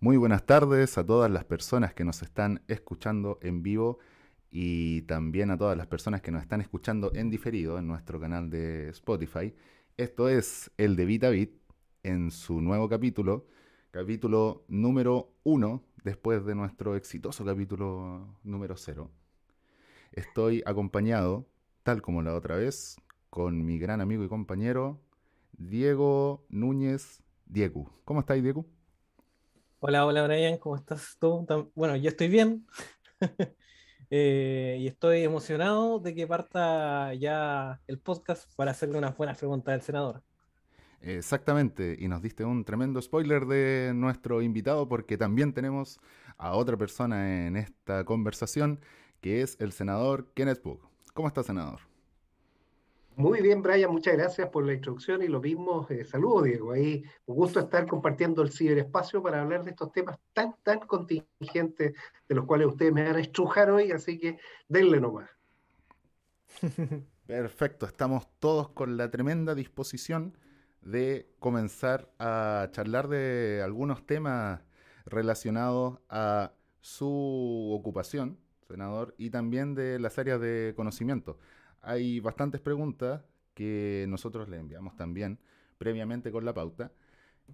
Muy buenas tardes a todas las personas que nos están escuchando en vivo y también a todas las personas que nos están escuchando en diferido en nuestro canal de Spotify. Esto es el de VitaBit en su nuevo capítulo, capítulo número uno, después de nuestro exitoso capítulo número cero. Estoy acompañado, tal como la otra vez, con mi gran amigo y compañero Diego Núñez Diego. ¿Cómo estáis, Diego? Hola, hola Brian, ¿cómo estás tú? Bueno, yo estoy bien eh, y estoy emocionado de que parta ya el podcast para hacerle unas buenas preguntas al senador. Exactamente, y nos diste un tremendo spoiler de nuestro invitado porque también tenemos a otra persona en esta conversación que es el senador Kenneth Pugh. ¿Cómo está, senador? Muy bien, Brian, muchas gracias por la introducción y lo mismo, eh, saludos, Diego. Ahí un gusto estar compartiendo el ciberespacio para hablar de estos temas tan, tan contingentes de los cuales ustedes me van a estrujar hoy, así que denle nomás. Perfecto, estamos todos con la tremenda disposición de comenzar a charlar de algunos temas relacionados a su ocupación, senador, y también de las áreas de conocimiento hay bastantes preguntas que nosotros le enviamos también previamente con la pauta.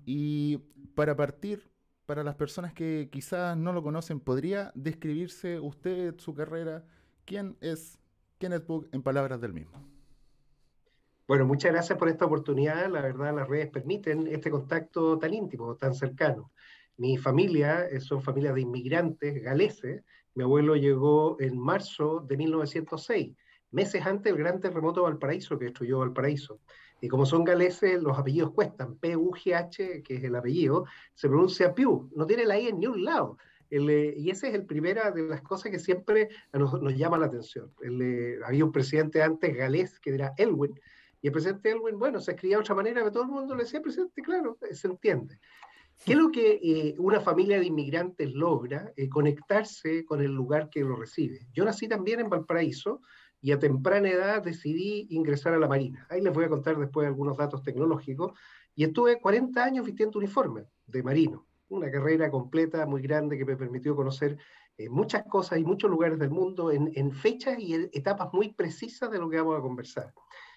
Y para partir, para las personas que quizás no lo conocen, ¿podría describirse usted su carrera? ¿Quién es Kenneth Book en palabras del mismo? Bueno, muchas gracias por esta oportunidad. La verdad, las redes permiten este contacto tan íntimo, tan cercano. Mi familia eh, son familias de inmigrantes galeses. Mi abuelo llegó en marzo de 1906 meses antes del gran terremoto de Valparaíso que destruyó Valparaíso. Y como son galeses, los apellidos cuestan. P-U-G-H, que es el apellido, se pronuncia Piu, no tiene la I en ni un lado. Eh, y esa es el primera de las cosas que siempre nos, nos llama la atención. Eh, había un presidente antes galés que era Elwin, y el presidente Elwin, bueno, se escribía de otra manera, pero todo el mundo le decía presidente, claro, eh, se entiende. ¿Qué es lo que una familia de inmigrantes logra? conectarse con el lugar que lo recibe. Yo nací también en Valparaíso, y a temprana edad decidí ingresar a la Marina. Ahí les voy a contar después algunos datos tecnológicos. Y estuve 40 años vistiendo uniforme de marino, una carrera completa, muy grande, que me permitió conocer eh, muchas cosas y muchos lugares del mundo en, en fechas y etapas muy precisas de lo que vamos a conversar.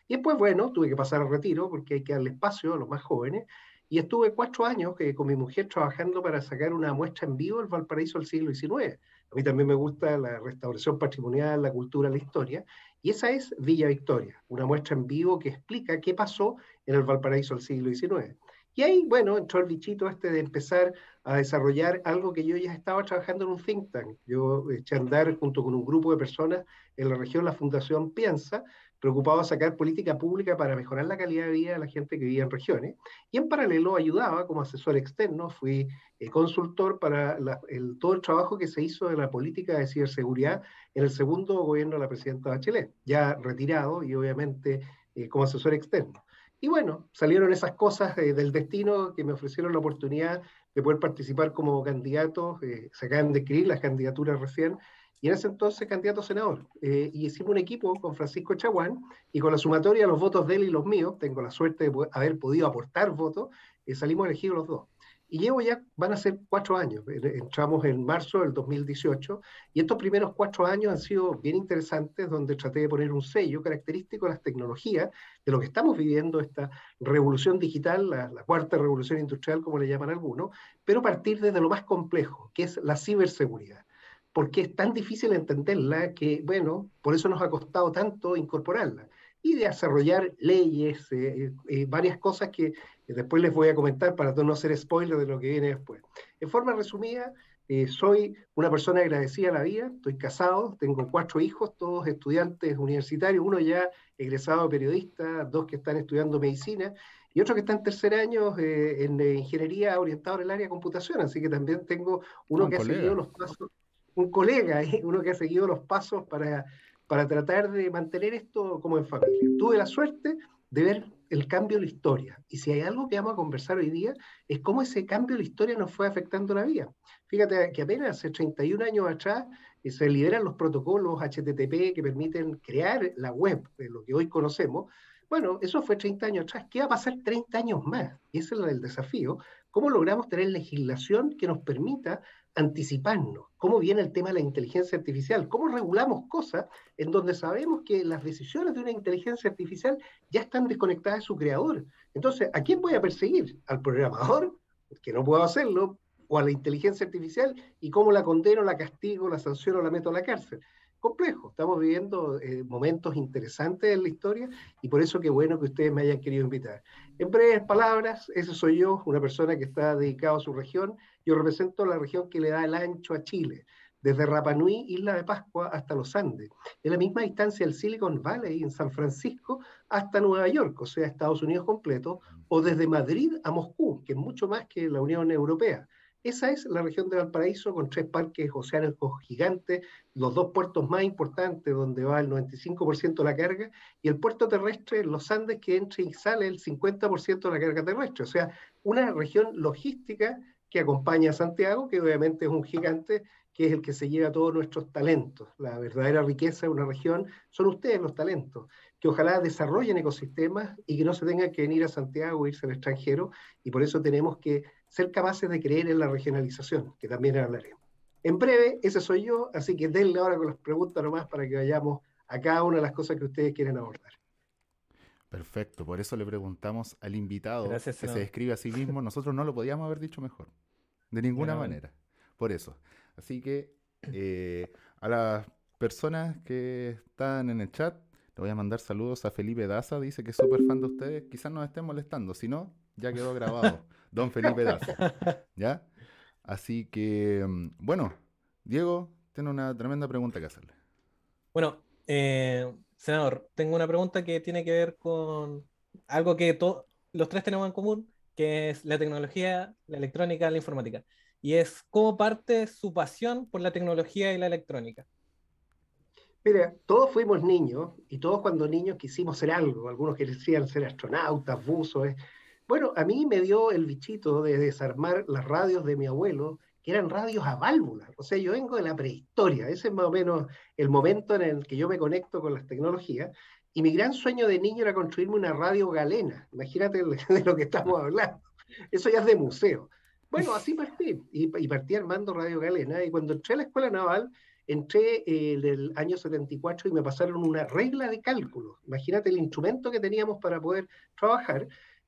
Y después, bueno, tuve que pasar al retiro porque hay que darle espacio a los más jóvenes. Y estuve cuatro años eh, con mi mujer trabajando para sacar una muestra en vivo del Valparaíso del siglo XIX a mí también me gusta la restauración patrimonial, la cultura, la historia. Y esa es Villa Victoria, una muestra en vivo que explica qué pasó en el Valparaíso del siglo XIX. Y ahí, bueno, entró el bichito este de empezar a desarrollar algo que yo ya estaba trabajando en un think tank. Yo eché a andar junto con un grupo de personas en la región, la Fundación Piensa, preocupado de sacar política pública para mejorar la calidad de vida de la gente que vivía en regiones, y en paralelo ayudaba como asesor externo, fui eh, consultor para todo el trabajo que se hizo de la política de ciberseguridad en el segundo gobierno de la presidenta Bachelet, ya retirado y obviamente eh, como asesor externo. Y bueno, salieron esas cosas eh, del destino que me ofrecieron la oportunidad de poder participar como candidato, se acaban de escribir las candidaturas recién, y en ese entonces candidato a senador. Eh, y hicimos un equipo con Francisco Chaguán y con la sumatoria de los votos de él y los míos, tengo la suerte de haber podido aportar votos, eh, salimos elegidos los dos. Y llevo ya, van a ser cuatro años, entramos en marzo del 2018, y estos primeros cuatro años han sido bien interesantes, donde traté de poner un sello característico de las tecnologías, de lo que estamos viviendo, esta revolución digital, la, la cuarta revolución industrial, como le llaman algunos, pero partir desde lo más complejo, que es la ciberseguridad porque es tan difícil entenderla que, bueno, por eso nos ha costado tanto incorporarla. Y de desarrollar leyes, eh, eh, varias cosas que después les voy a comentar para no hacer spoiler de lo que viene después. En forma resumida, eh, soy una persona agradecida a la vida, estoy casado, tengo cuatro hijos, todos estudiantes universitarios, uno ya egresado periodista, dos que están estudiando medicina y otro que está en tercer año en ingeniería orientado en el área de computación, así que también tengo uno ah, que ha seguido los pasos un colega, uno que ha seguido los pasos para, para tratar de mantener esto como en familia. Tuve la suerte de ver el cambio de la historia. Y si hay algo que vamos a conversar hoy día, es cómo ese cambio de la historia nos fue afectando la vida. Fíjate que apenas hace 31 años atrás eh, se liberan los protocolos HTTP que permiten crear la web, de lo que hoy conocemos. Bueno, eso fue 30 años atrás. ¿Qué va a pasar 30 años más? Y ese es el desafío ¿Cómo logramos tener legislación que nos permita anticiparnos? ¿Cómo viene el tema de la inteligencia artificial? ¿Cómo regulamos cosas en donde sabemos que las decisiones de una inteligencia artificial ya están desconectadas de su creador? Entonces, ¿a quién voy a perseguir? ¿Al programador? Que no puedo hacerlo, o a la inteligencia artificial y cómo la condeno, la castigo, la sanciono, la meto a la cárcel complejo. Estamos viviendo eh, momentos interesantes en la historia y por eso qué bueno que ustedes me hayan querido invitar. En breves palabras, ese soy yo, una persona que está dedicado a su región. Yo represento la región que le da el ancho a Chile, desde Rapa Nui, Isla de Pascua, hasta los Andes, en la misma distancia del Silicon Valley en San Francisco hasta Nueva York, o sea, Estados Unidos completo, o desde Madrid a Moscú, que es mucho más que la Unión Europea. Esa es la región de Valparaíso con tres parques oceánicos gigantes, los dos puertos más importantes donde va el 95% de la carga y el puerto terrestre los Andes que entra y sale el 50% de la carga terrestre. O sea, una región logística que acompaña a Santiago, que obviamente es un gigante, que es el que se lleva todos nuestros talentos. La verdadera riqueza de una región son ustedes los talentos, que ojalá desarrollen ecosistemas y que no se tengan que venir a Santiago o irse al extranjero, y por eso tenemos que ser capaces de creer en la regionalización, que también hablaremos. En breve, ese soy yo, así que denle ahora con las preguntas nomás para que vayamos a cada una de las cosas que ustedes quieren abordar. Perfecto, por eso le preguntamos al invitado que se describe a sí mismo. Nosotros no lo podíamos haber dicho mejor, de ninguna manera. Por eso. Así que eh, a las personas que están en el chat, le voy a mandar saludos a Felipe Daza, dice que es súper fan de ustedes. Quizás nos estén molestando, si no, ya quedó grabado. Don Felipe Daza. ¿Ya? Así que, mm, bueno, Diego tiene una tremenda pregunta que hacerle. Bueno, eh, senador, tengo una pregunta que tiene que ver con algo que los tres tenemos en común, que es la tecnología, la electrónica, la informática. Y es cómo parte su pasión por la tecnología y la electrónica. Mira, todos fuimos niños y todos cuando niños quisimos ser algo. Algunos querían ser astronautas, buzos. Bueno, a mí me dio el bichito de desarmar las radios de mi abuelo, que eran radios a válvulas. O sea, yo vengo de la prehistoria. Ese es más o menos el momento en el que yo me conecto con las tecnologías. Y mi gran sueño de niño era construirme una radio galena. Imagínate de lo que estamos hablando. Eso ya es de museo. Bueno, así partí. Y, partí armando Radio Galena. Y cuando entré a la escuela naval, entré en el año 74 y me pasaron una regla de cálculo. Imagínate el instrumento que teníamos para poder trabajar.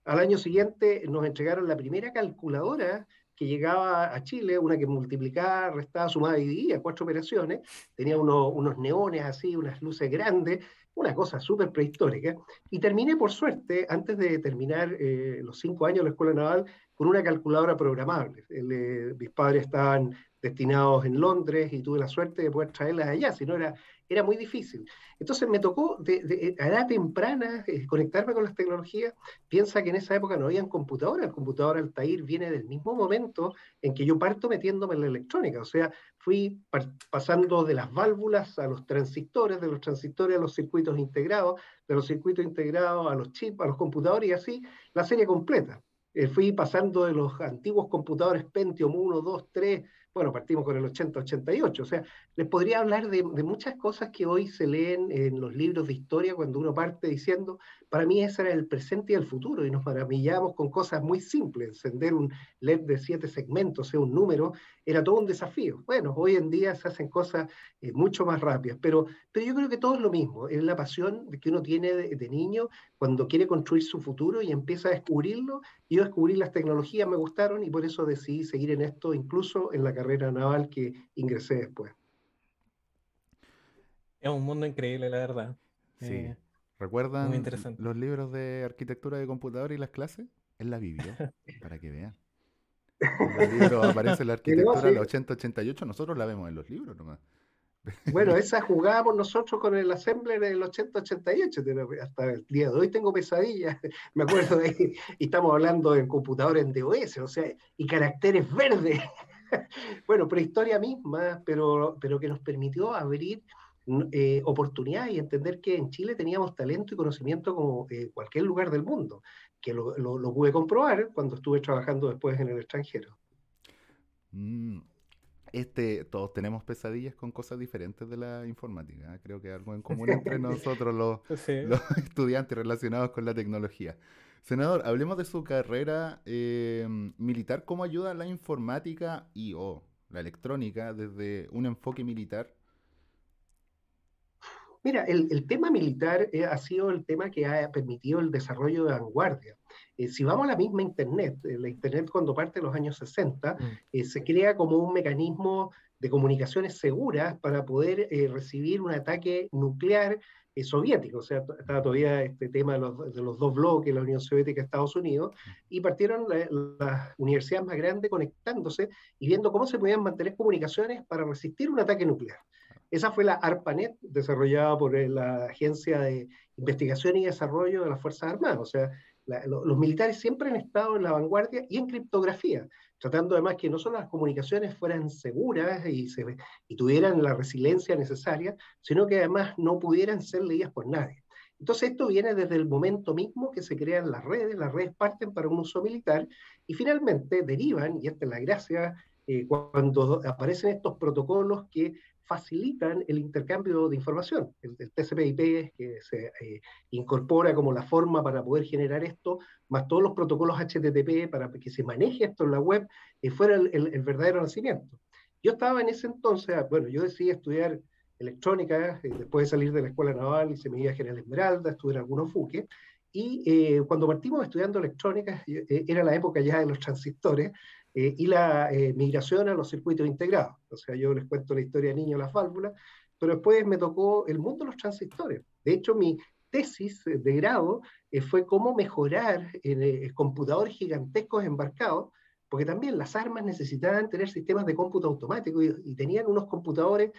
Al año siguiente nos entregaron la primera calculadora que llegaba a Chile, una que multiplicaba, restaba, sumaba y dividía, cuatro operaciones, tenía unos neones así, unas luces grandes, una cosa súper prehistórica, y terminé por suerte, antes de terminar eh, los cinco años de la Escuela Naval, con una calculadora programable. Eh, mis padres estaban destinados en Londres y tuve la suerte de poder traerlas allá, si no era era muy difícil. Entonces me tocó de, a edad temprana eh, conectarme con las tecnologías. Piensa que en esa época no habían computadoras. El computador Altair viene del mismo momento en que yo parto metiéndome en la electrónica. O sea, fui pasando de las válvulas a los transistores, de los transistores a los circuitos integrados, de los circuitos integrados a los chips, a los computadores y así la serie completa. Eh, fui pasando de los antiguos computadores Pentium 1, 2, 3, bueno, partimos con el 80-88, o sea, les podría hablar de, muchas cosas que hoy se leen en los libros de historia cuando uno parte diciendo, para mí ese era el presente y el futuro, y nos maravillamos con cosas muy simples, encender un LED de siete segmentos, o sea, un número, era todo un desafío. Bueno, hoy en día se hacen cosas eh, mucho más rápidas, pero, pero yo creo que todo es lo mismo, es la pasión que uno tiene de, niño cuando quiere construir su futuro y empieza a descubrirlo, y yo descubrí las tecnologías, me gustaron, y por eso decidí seguir en esto, incluso en la carrera naval que ingresé después. Es un mundo increíble, la verdad. Sí. Eh, ¿Recuerdan los libros de arquitectura de computador y las clases? En la Biblia, para que vean. En el libro aparece la arquitectura, la 8088, nosotros la vemos en los libros nomás. Bueno, esa jugábamos nosotros con el Assembler del 8088, hasta el día de hoy tengo pesadillas, me acuerdo de ahí, y estamos hablando de computadores en DOS, o sea, y caracteres verdes. Bueno, prehistoria misma, pero, pero que nos permitió abrir eh, oportunidad y entender que en Chile teníamos talento y conocimiento como eh, cualquier lugar del mundo, que lo, lo, pude comprobar cuando estuve trabajando después en el extranjero. Mm, este, todos tenemos pesadillas con cosas diferentes de la informática. ¿eh? Creo que algo en común entre nosotros los, los estudiantes relacionados con la tecnología. Senador, hablemos de su carrera eh, militar. ¿Cómo ayuda la informática y o la electrónica desde un enfoque militar? Mira, el, tema militar eh, ha sido el tema que ha permitido el desarrollo de vanguardia. Eh, si vamos a la misma Internet, la Internet cuando parte de los años 60, mm. se crea como un mecanismo de comunicaciones seguras para poder recibir un ataque nuclear soviético, o sea, estaba todavía este tema de los, de los, dos bloques, la Unión Soviética y Estados Unidos, y partieron las universidades más grandes conectándose y viendo cómo se podían mantener comunicaciones para resistir un ataque nuclear. Esa fue la ARPANET, desarrollada por la Agencia de Investigación y Desarrollo de las Fuerzas Armadas. O sea, los militares siempre han estado en la vanguardia y en criptografía tratando además que no solo las comunicaciones fueran seguras y, y tuvieran la resiliencia necesaria, sino que además no pudieran ser leídas por nadie. Entonces esto viene desde el momento mismo que se crean las redes, las redes parten para un uso militar y finalmente derivan, y esta es la gracia, eh, cuando aparecen estos protocolos que facilitan el intercambio de información. El, TCP/IP que se eh, incorpora como la forma para poder generar esto, más todos los protocolos HTTP para que se maneje esto en la web, eh, fuera el, verdadero nacimiento. Yo estaba en ese entonces, bueno, yo decidí estudiar electrónica, eh, después de salir de la escuela naval, hice mi viaje en el Esmeralda, estuve en algunos buques, y cuando partimos estudiando electrónica, era la época ya de los transistores, eh, y la eh, migración a los circuitos integrados. O sea, yo les cuento la historia de niño, las válvulas, pero después me tocó el mundo de los transistores. De hecho, mi tesis de grado eh, fue cómo mejorar computadores gigantescos embarcados, porque también las armas necesitaban tener sistemas de cómputo automático y, tenían unos computadores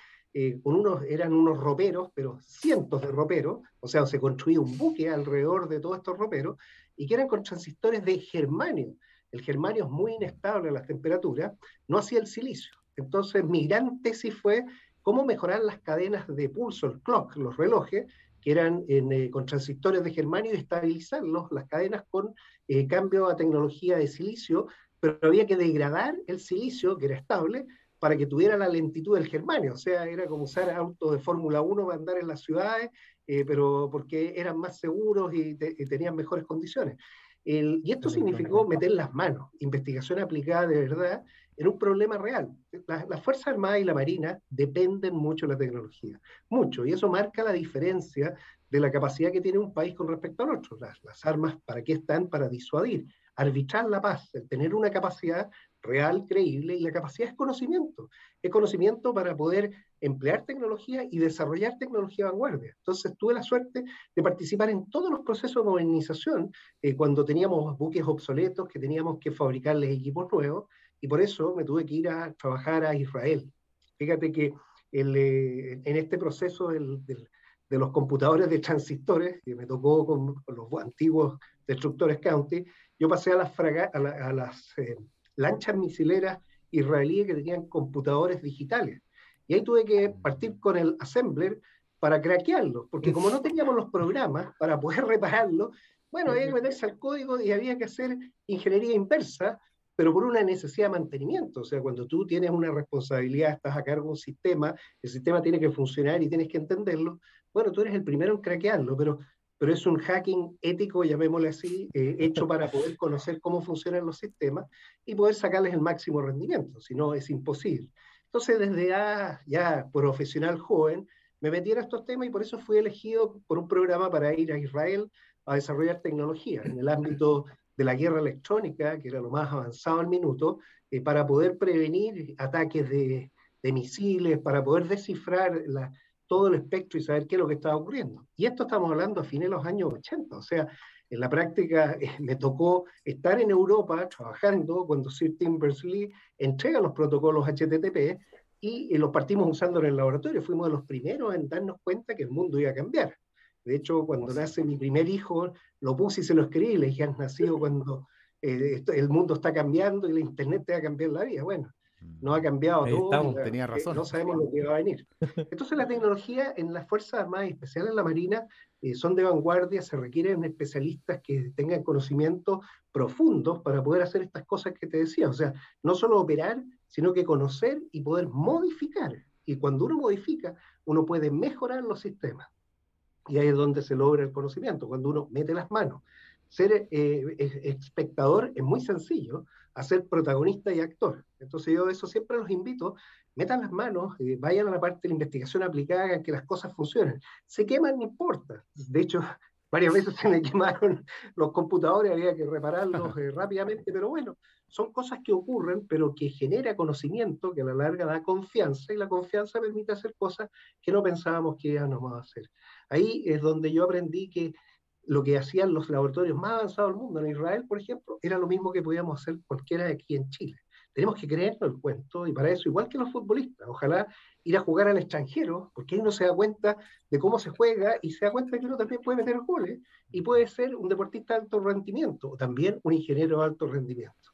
con unos, eran unos roperos, pero cientos de roperos, o sea, se construía un buque alrededor de todos estos roperos, y que eran con transistores de germanio el germanio es muy inestable a las temperaturas, no hacía el silicio. Entonces, mi gran tesis fue cómo mejorar las cadenas de pulso, el clock, los relojes, que eran eh, con transistores de germanio y estabilizarlos, las cadenas con eh, cambio a tecnología de silicio, pero había que degradar el silicio, que era estable, para que tuviera la lentitud del germanio. O sea, era como usar autos de Fórmula 1 para andar en las ciudades, eh, pero porque eran más seguros y tenían mejores condiciones y esto significó meter las manos, investigación aplicada de verdad, en un problema real. Las la Fuerzas Armadas y la Marina dependen mucho de la tecnología, mucho, y eso marca la diferencia de la capacidad que tiene un país con respecto al otro. Las, las armas, ¿para qué están? Para disuadir, arbitrar la paz, tener una capacidad real, creíble, y la capacidad es conocimiento. Es conocimiento para poder emplear tecnología y desarrollar tecnología vanguardia. Entonces tuve la suerte de participar en todos los procesos de modernización eh, cuando teníamos buques obsoletos que teníamos que fabricarles equipos nuevos y por eso me tuve que ir a trabajar a Israel. Fíjate que eh, en este proceso de los computadores de transistores, que me tocó con, los antiguos destructores County, yo pasé a las, a, las eh, lanchas misileras israelíes que tenían computadores digitales. Y ahí tuve que partir con el assembler para craquearlo, porque como no teníamos los programas para poder repararlo, bueno, había que meterse al código y había que hacer ingeniería inversa, pero por una necesidad de mantenimiento. O sea, cuando tú tienes una responsabilidad, estás a cargo de un sistema, el sistema tiene que funcionar y tienes que entenderlo, bueno, tú eres el primero en craquearlo, pero, pero es un hacking ético, llamémosle así, eh, hecho para poder conocer cómo funcionan los sistemas y poder sacarles el máximo rendimiento, si no es imposible. Entonces, desde ya, profesional joven, me metí en estos temas y por eso fui elegido por un programa para ir a Israel a desarrollar tecnología en el ámbito de la guerra electrónica, que era lo más avanzado al minuto, eh, para poder prevenir ataques de, de misiles, para poder descifrar la, todo el espectro y saber qué es lo que estaba ocurriendo. Y esto estamos hablando a fines de los años 80, o sea, en la práctica eh, me tocó estar en Europa trabajando cuando Sir Tim Berners-Lee entrega los protocolos HTTP y, los partimos usando en el laboratorio. Fuimos de los primeros en darnos cuenta que el mundo iba a cambiar. De hecho, cuando nace mi primer hijo, lo puse y se lo escribí, le dije, has nacido cuando eh, el mundo está cambiando y la Internet te va a cambiar la vida. Bueno, no ha cambiado todo. tenía razón. No sabemos lo que va a venir. Entonces la tecnología en las Fuerzas Armadas, y especial en la Marina, eh, son de vanguardia, se requieren especialistas que tengan conocimientos profundos para poder hacer estas cosas que te decía. O sea, no solo operar, sino que conocer y poder modificar. Y cuando uno modifica, uno puede mejorar los sistemas. Y ahí es donde se logra el conocimiento, cuando uno mete las manos. ser espectador es muy sencillo, a ser protagonista y actor. Entonces yo eso siempre los invito, metan las manos, vayan a la parte de la investigación aplicada, que las cosas funcionen. Se queman, no importa. De hecho, varias veces se me quemaron los computadores, había que repararlos rápidamente, pero bueno, son cosas que ocurren, pero que genera conocimiento, que a la larga da confianza, y la confianza permite hacer cosas que no pensábamos que íbamos a hacer. Ahí es donde yo aprendí que lo que hacían los laboratorios más avanzados del mundo, en Israel, por ejemplo, era lo mismo que podíamos hacer cualquiera aquí en Chile. Tenemos que creernos el cuento, y para eso, igual que los futbolistas, ojalá ir a jugar al extranjero, porque ahí uno se da cuenta de cómo se juega y se da cuenta de que uno también puede meter goles y puede ser un deportista de alto rendimiento o también un ingeniero de alto rendimiento.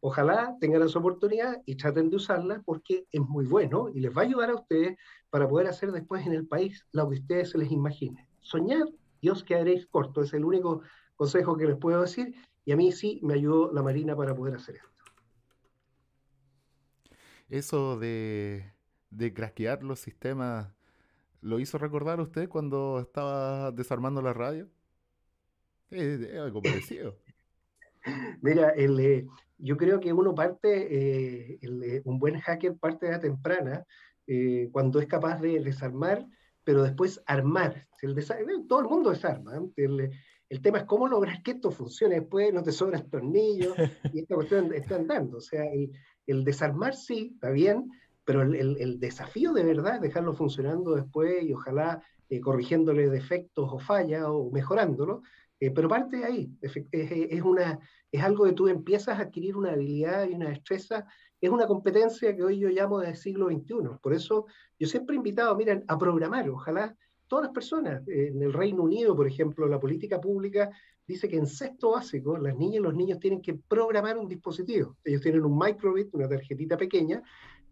Ojalá tengan esa oportunidad y traten de usarla porque es muy bueno y les va a ayudar a ustedes para poder hacer después en el país lo que ustedes se les imagine. Soñar y os quedaréis cortos, es el único consejo que les puedo decir y a mí sí me ayudó la Marina para poder hacer esto. Eso de, de craquear los sistemas, ¿lo hizo recordar usted cuando estaba desarmando la radio? Es, algo parecido. Mira, el, eh, yo creo que uno parte, eh, eh, un buen hacker parte de la temprana, eh, cuando es capaz de desarmar, pero después armar. El todo el mundo desarma. El, el, tema es cómo lograr que esto funcione. Después no te sobran tornillos y esta cuestión está andando. O sea, el, el desarmar sí, está bien, pero el, el, desafío de verdad es dejarlo funcionando después y ojalá corrigiéndole defectos o fallas o mejorándolo. Pero parte de ahí. Es, es, una, es algo que tú empiezas a adquirir una habilidad y una destreza, es una competencia que hoy yo llamo de siglo XXI. Por eso yo siempre he invitado, miren, a programar, ojalá todas las personas. En el Reino Unido, por ejemplo, la política pública dice que en sexto básico las niñas y los niños tienen que programar un dispositivo. Ellos tienen un microbit, una tarjetita pequeña,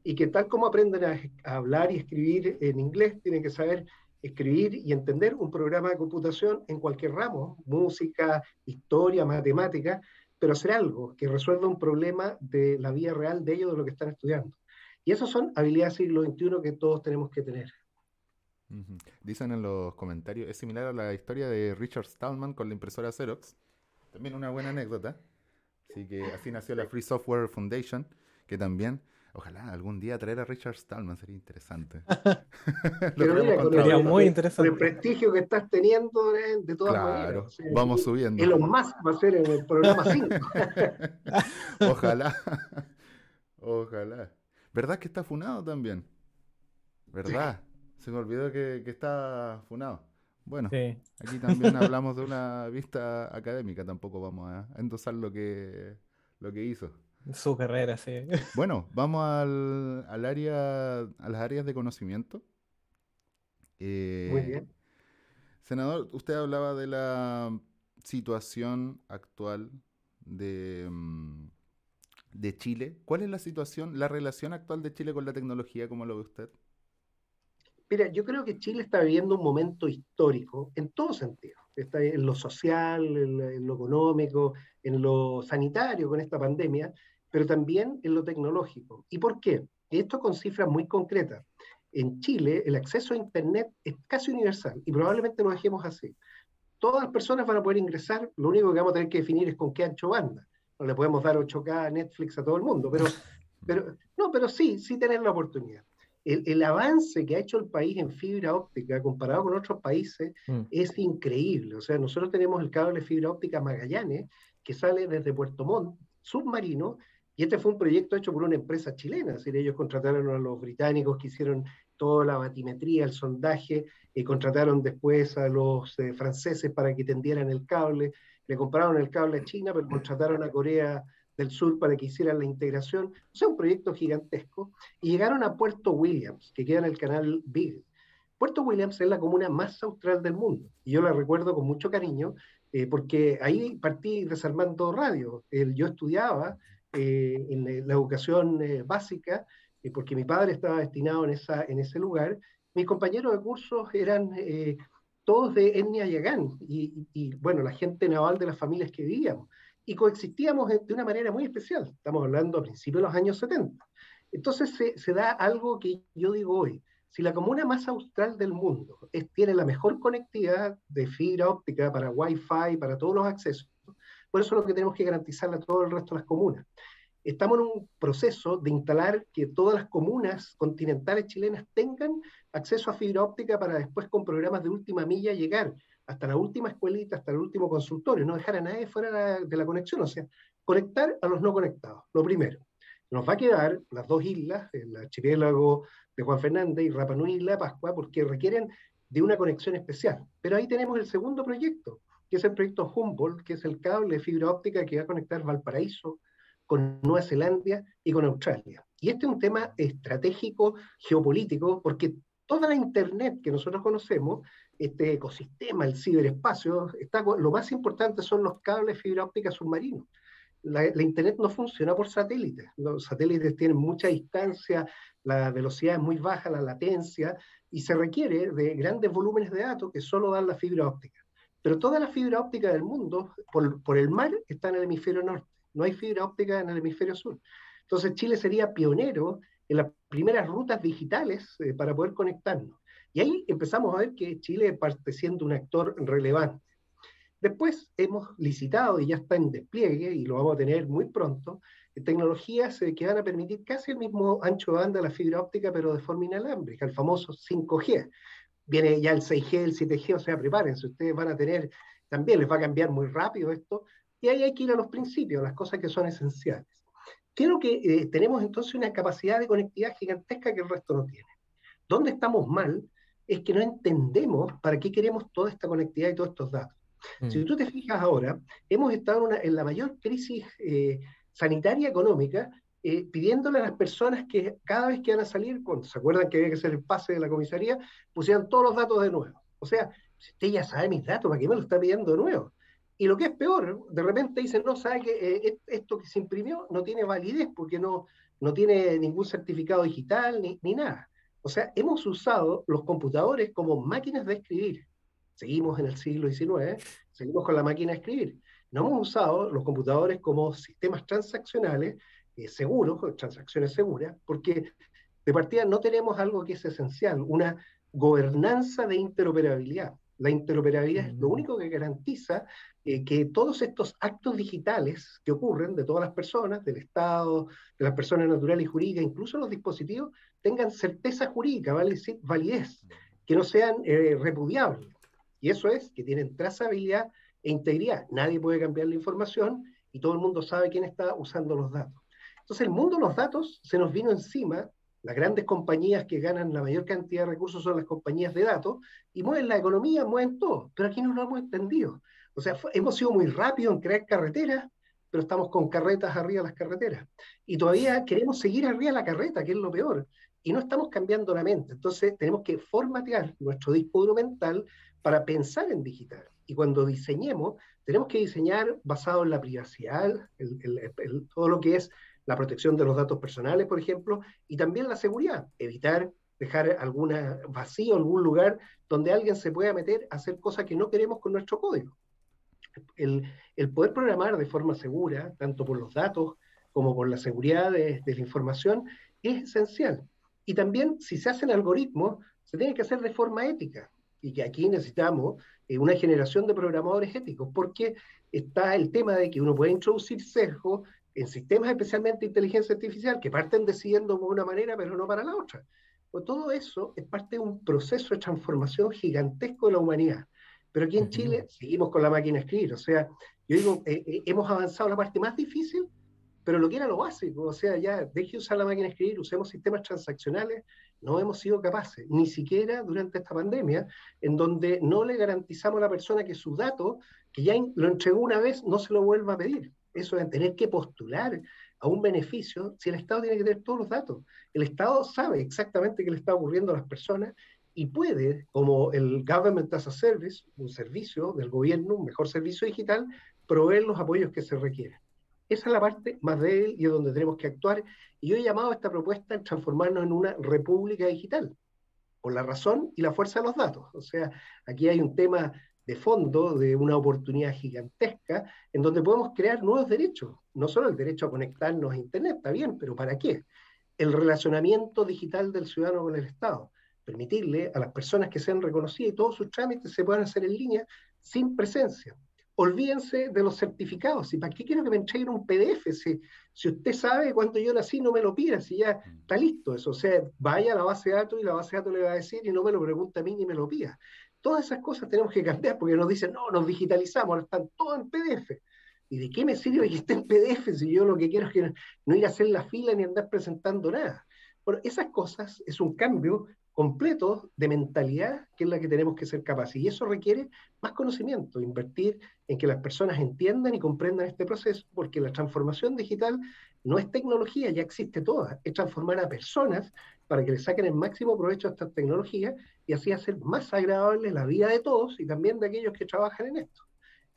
y que tal como aprenden a, a hablar y escribir en inglés, tienen que saber escribir y entender un programa de computación en cualquier ramo, música, historia, matemática, pero hacer algo que resuelva un problema de la vida real de ellos, de lo que están estudiando. Y esas son habilidades siglo XXI que todos tenemos que tener. Dicen en los comentarios, es similar a la historia de Richard Stallman con la impresora Xerox. También una buena anécdota. Así que así nació la Free Software Foundation, que también Ojalá algún día traer a Richard Stallman, sería interesante. sería muy interesante. el prestigio que estás teniendo eh, de todas claro, vamos subiendo. Elon Musk va a ser en el programa 5. Ojalá. Ojalá. ¿Verdad que está funado también? ¿Verdad? Se me olvidó que, está funado. Bueno, aquí también hablamos de una vista académica, tampoco vamos a endosar lo que, lo que hizo. Su carrera, sí. Bueno, vamos al, al área, a las áreas de conocimiento. Eh, Muy bien. Senador, usted hablaba de la situación actual de, mm, de Chile. ¿Cuál es la situación, la relación actual de Chile con la tecnología? ¿Cómo lo ve usted? Mira, yo creo que Chile está viviendo un momento histórico en todo sentido. Está en lo social, en lo económico, en lo sanitario con esta pandemia, pero también en lo tecnológico. ¿Y por qué? Esto con cifras muy concretas. En Chile el acceso a Internet es casi universal y probablemente lo dejemos así. Todas las personas van a poder ingresar, lo único que vamos a tener que definir es con qué ancho banda. No le podemos dar 8K a Netflix a todo el mundo, pero, pero no, pero sí, sí tener la oportunidad. El, el, avance que ha hecho el país en fibra óptica comparado con otros países mm. es increíble. O sea, nosotros tenemos el cable de fibra óptica Magallanes que sale desde Puerto Montt, submarino, y este fue un proyecto hecho por una empresa chilena, es decir, ellos contrataron a los británicos que hicieron toda la batimetría, el sondaje, y contrataron después a los eh, franceses para que tendieran el cable, le compraron el cable a China, pero contrataron a Corea del Sur para que hicieran la integración. O sea, un proyecto gigantesco. Y llegaron a Puerto Williams, que queda en el canal Big. Puerto Williams es la comuna más austral del mundo. Y yo la recuerdo con mucho cariño, eh, porque ahí partí desarmando radio. yo estudiaba eh, en la educación eh, básica, eh, porque mi padre estaba destinado en, esa, en ese lugar, mis compañeros de cursos eran todos de etnia yagán y, y, bueno, la gente naval de las familias que vivíamos. Y coexistíamos de una manera muy especial. Estamos hablando a principios de los años 70. Entonces se, se da algo que yo digo hoy. Si la comuna más austral del mundo es, tiene la mejor conectividad de fibra óptica para Wi-Fi, para todos los accesos, Por eso es lo que tenemos que garantizarle a todo el resto de las comunas. Estamos en un proceso de instalar que todas las comunas continentales chilenas tengan acceso a fibra óptica para después con programas de última milla llegar hasta la última escuelita, hasta el último consultorio, no dejar a nadie fuera de la conexión, o sea, conectar a los no conectados, lo primero. Nos va a quedar las dos islas, el archipiélago de Juan Fernández y Rapa Nui y La Pascua, porque requieren de una conexión especial. Pero ahí tenemos el segundo proyecto, es el proyecto Humboldt, que es el cable de fibra óptica que va a conectar Valparaíso con Nueva Zelanda y con Australia. Y este es un tema estratégico, geopolítico, porque toda la Internet que nosotros conocemos, este ecosistema, el ciberespacio, está, lo más importante son los cables de fibra óptica submarinos la, Internet no funciona por satélites. Los satélites tienen mucha distancia, la velocidad es muy baja, la latencia, y se requiere de grandes volúmenes de datos que solo dan la fibra óptica. Pero toda la fibra óptica del mundo, por, el mar, está en el hemisferio norte. No hay fibra óptica en el hemisferio sur. Entonces Chile sería pionero en las primeras rutas digitales eh, para poder conectarnos. Y ahí empezamos a ver que Chile parte siendo un actor relevante. Después hemos licitado y ya está en despliegue y lo vamos a tener muy pronto, tecnologías eh, que van a permitir casi el mismo ancho de banda de la fibra óptica, pero de forma inalámbrica, el famoso 5G. Viene ya el 6G, el 7G, o sea, prepárense, ustedes van a tener, también les va a cambiar muy rápido esto, y ahí hay que ir a los principios, las cosas que son esenciales. Creo que eh, tenemos entonces una capacidad de conectividad gigantesca que el resto no tiene. ¿Dónde estamos mal? Es que no entendemos para qué queremos toda esta conectividad y todos estos datos. Si mm. tú te fijas ahora, hemos estado en, la mayor crisis eh, sanitaria económica, eh, pidiéndole a las personas que cada vez que van a salir, cuando se acuerdan que había que hacer el pase de la comisaría, pusieran todos los datos de nuevo. O sea, si usted ya sabe mis datos, ¿para qué me lo está pidiendo de nuevo? Y lo que es peor, de repente dicen, no, sabe que eh, esto que se imprimió no tiene validez porque no, no tiene ningún certificado digital ni, ni nada. O sea, hemos usado los computadores como máquinas de escribir seguimos en el siglo XIX, seguimos con la máquina de escribir. No hemos usado los computadores como sistemas transaccionales eh, seguros, transacciones seguras, porque de partida no tenemos algo que es esencial, una gobernanza de interoperabilidad. La interoperabilidad es lo mm. único que garantiza eh, que todos estos actos digitales que ocurren de todas las personas, del Estado, de las personas naturales y jurídicas, incluso los dispositivos, tengan certeza jurídica, validez, que no sean eh, repudiables. Y eso es que tienen trazabilidad e integridad. Nadie puede cambiar la información y todo el mundo sabe quién está usando los datos. Entonces el mundo de los datos se nos vino encima. Las grandes compañías que ganan la mayor cantidad de recursos son las compañías de datos y mueven la economía, mueven todo. Pero aquí no lo hemos entendido. O sea, hemos sido muy rápidos en crear carreteras, pero estamos con carretas arriba de las carreteras. Y todavía queremos seguir arriba de la carreta, que es lo peor. Y no estamos cambiando la mente. Entonces tenemos que formatear nuestro disco duro mental para pensar en digital. Y cuando diseñemos, tenemos que diseñar basado en la privacidad, todo lo que es la protección de los datos personales, por ejemplo, y también la seguridad, evitar dejar algún vacío, algún lugar donde alguien se pueda meter a hacer cosas que no queremos con nuestro código. El, poder programar de forma segura, tanto por los datos como por la seguridad de, la información, es esencial. Y también, si se hacen algoritmos, se tiene que hacer de forma ética y que aquí necesitamos eh, una generación de programadores éticos, porque está el tema de que uno puede introducir sesgos en sistemas especialmente de inteligencia artificial que parten decidiendo por una manera pero no para la otra. Pues todo eso es parte de un proceso de transformación gigantesco de la humanidad. Pero aquí en Chile seguimos con la máquina de escribir. O sea, yo digo, eh, eh, hemos avanzado la parte más difícil, pero lo que era lo básico. O sea, ya deje de usar la máquina de escribir, usemos sistemas transaccionales, no hemos sido capaces, ni siquiera durante esta pandemia, en donde no le garantizamos a la persona que su dato, que ya lo entregó una vez, no se lo vuelva a pedir. Eso es tener que postular a un beneficio si el Estado tiene que tener todos los datos. El Estado sabe exactamente qué le está ocurriendo a las personas y puede, como el Government as a Service, un servicio del gobierno, un mejor servicio digital, proveer los apoyos que se requieren. Esa es la parte más débil y es donde tenemos que actuar. Y yo he llamado a esta propuesta transformarnos en una república digital, por la razón y la fuerza de los datos. O sea, aquí hay un tema de fondo, de una oportunidad gigantesca, en donde podemos crear nuevos derechos. No solo el derecho a conectarnos a Internet, está bien, pero ¿para qué? El relacionamiento digital del ciudadano con el Estado. Permitirle a las personas que sean reconocidas y todos sus trámites se puedan hacer en línea sin presencia olvídense de los certificados. ¿Y para qué quiero que me entreguen un PDF? Si, si usted sabe cuándo yo nací, no me lo pida, si ya está listo eso. O sea, vaya a la base de datos y la base de datos le va a decir y no me lo pregunta a mí ni me lo pida. Todas esas cosas tenemos que cambiar porque nos dicen, no, nos digitalizamos, están todo en PDF. ¿Y de qué me sirve que esté en PDF si yo lo que quiero es que no ir a hacer la fila ni andar presentando nada? Bueno, esas cosas es un cambio completo de mentalidad que es la que tenemos que ser capaces. Y eso requiere más conocimiento, invertir en que las personas entiendan y comprendan este proceso, porque la transformación digital no es tecnología, ya existe toda, es transformar a personas para que le saquen el máximo provecho a esta tecnología y así hacer más agradable la vida de todos y también de aquellos que trabajan en esto.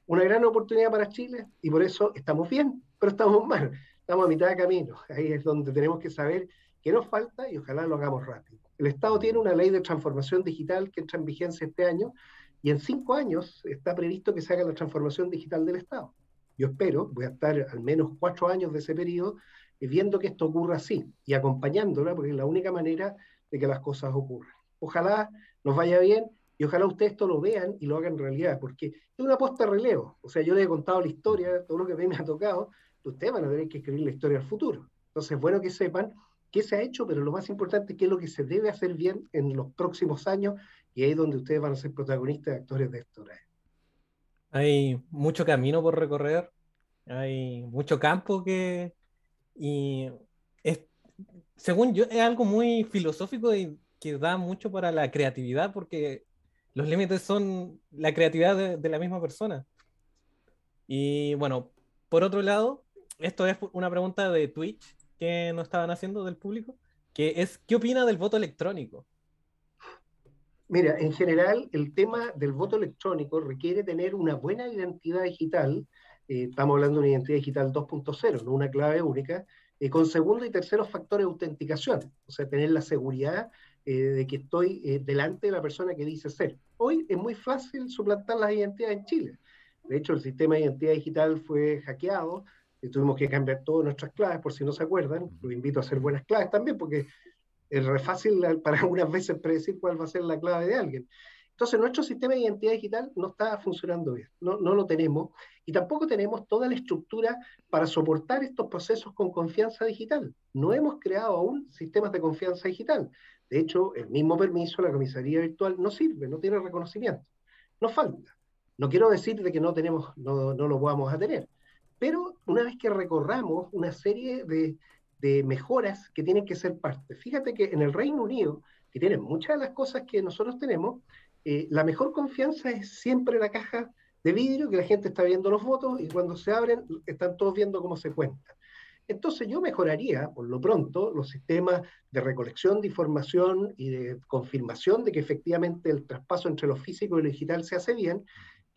Una gran oportunidad para Chile y por eso estamos bien, pero estamos mal, estamos a mitad de camino. Ahí es donde tenemos que saber qué nos falta y ojalá lo hagamos rápido. El Estado tiene una ley de transformación digital que entra en vigencia este año y en cinco años está previsto que se haga la transformación digital del Estado. Yo espero, voy a estar al menos cuatro años de ese periodo eh, viendo que esto ocurra así y acompañándola, porque es la única manera de que las cosas ocurran. Ojalá nos vaya bien y ojalá ustedes esto lo vean y lo hagan realidad, porque es una aposta de relevo. O sea, yo les he contado la historia, todo lo que a mí me ha tocado, ustedes van a tener que escribir la historia al futuro. Entonces, es bueno que sepan qué se ha hecho, pero lo más importante qué es lo que se debe hacer bien en los próximos años y ahí es donde ustedes van a ser protagonistas y actores de esto. Hay mucho camino por recorrer, hay mucho campo que... Y es, según yo, es algo muy filosófico y que da mucho para la creatividad porque los límites son la creatividad de, de la misma persona. Y bueno, por otro lado, esto es una pregunta de Twitch que nos estaban haciendo del público, que es, ¿qué opina del voto electrónico? Mira, en general el tema del voto electrónico requiere tener una buena identidad digital, eh, estamos hablando de una identidad digital 2.0, no una clave única, eh, con segundo y tercero factores de autenticación, o sea, tener la seguridad eh, de que estoy delante de la persona que dice ser. Hoy es muy fácil suplantar las identidades en Chile. De hecho, el sistema de identidad digital fue hackeado, y tuvimos que cambiar todas nuestras claves, por si no se acuerdan. Los invito a hacer buenas claves también, porque es re fácil para algunas veces predecir cuál va a ser la clave de alguien. Entonces, nuestro sistema de identidad digital no está funcionando bien, no, no lo tenemos, y tampoco tenemos toda la estructura para soportar estos procesos con confianza digital. No hemos creado aún sistemas de confianza digital. De hecho, el mismo permiso, la comisaría virtual, no sirve, no tiene reconocimiento. Nos falta. No quiero decir de que no, tenemos, no, no lo vamos a tener, pero una vez que recorramos una serie de, mejoras que tienen que ser parte. Fíjate que en el Reino Unido, que tiene muchas de las cosas que nosotros tenemos, eh, la mejor confianza es siempre la caja de vidrio, que la gente está viendo los votos y cuando se abren están todos viendo cómo se cuenta. Entonces yo mejoraría, por lo pronto, los sistemas de recolección de información y de confirmación de que efectivamente el traspaso entre lo físico y lo digital se hace bien,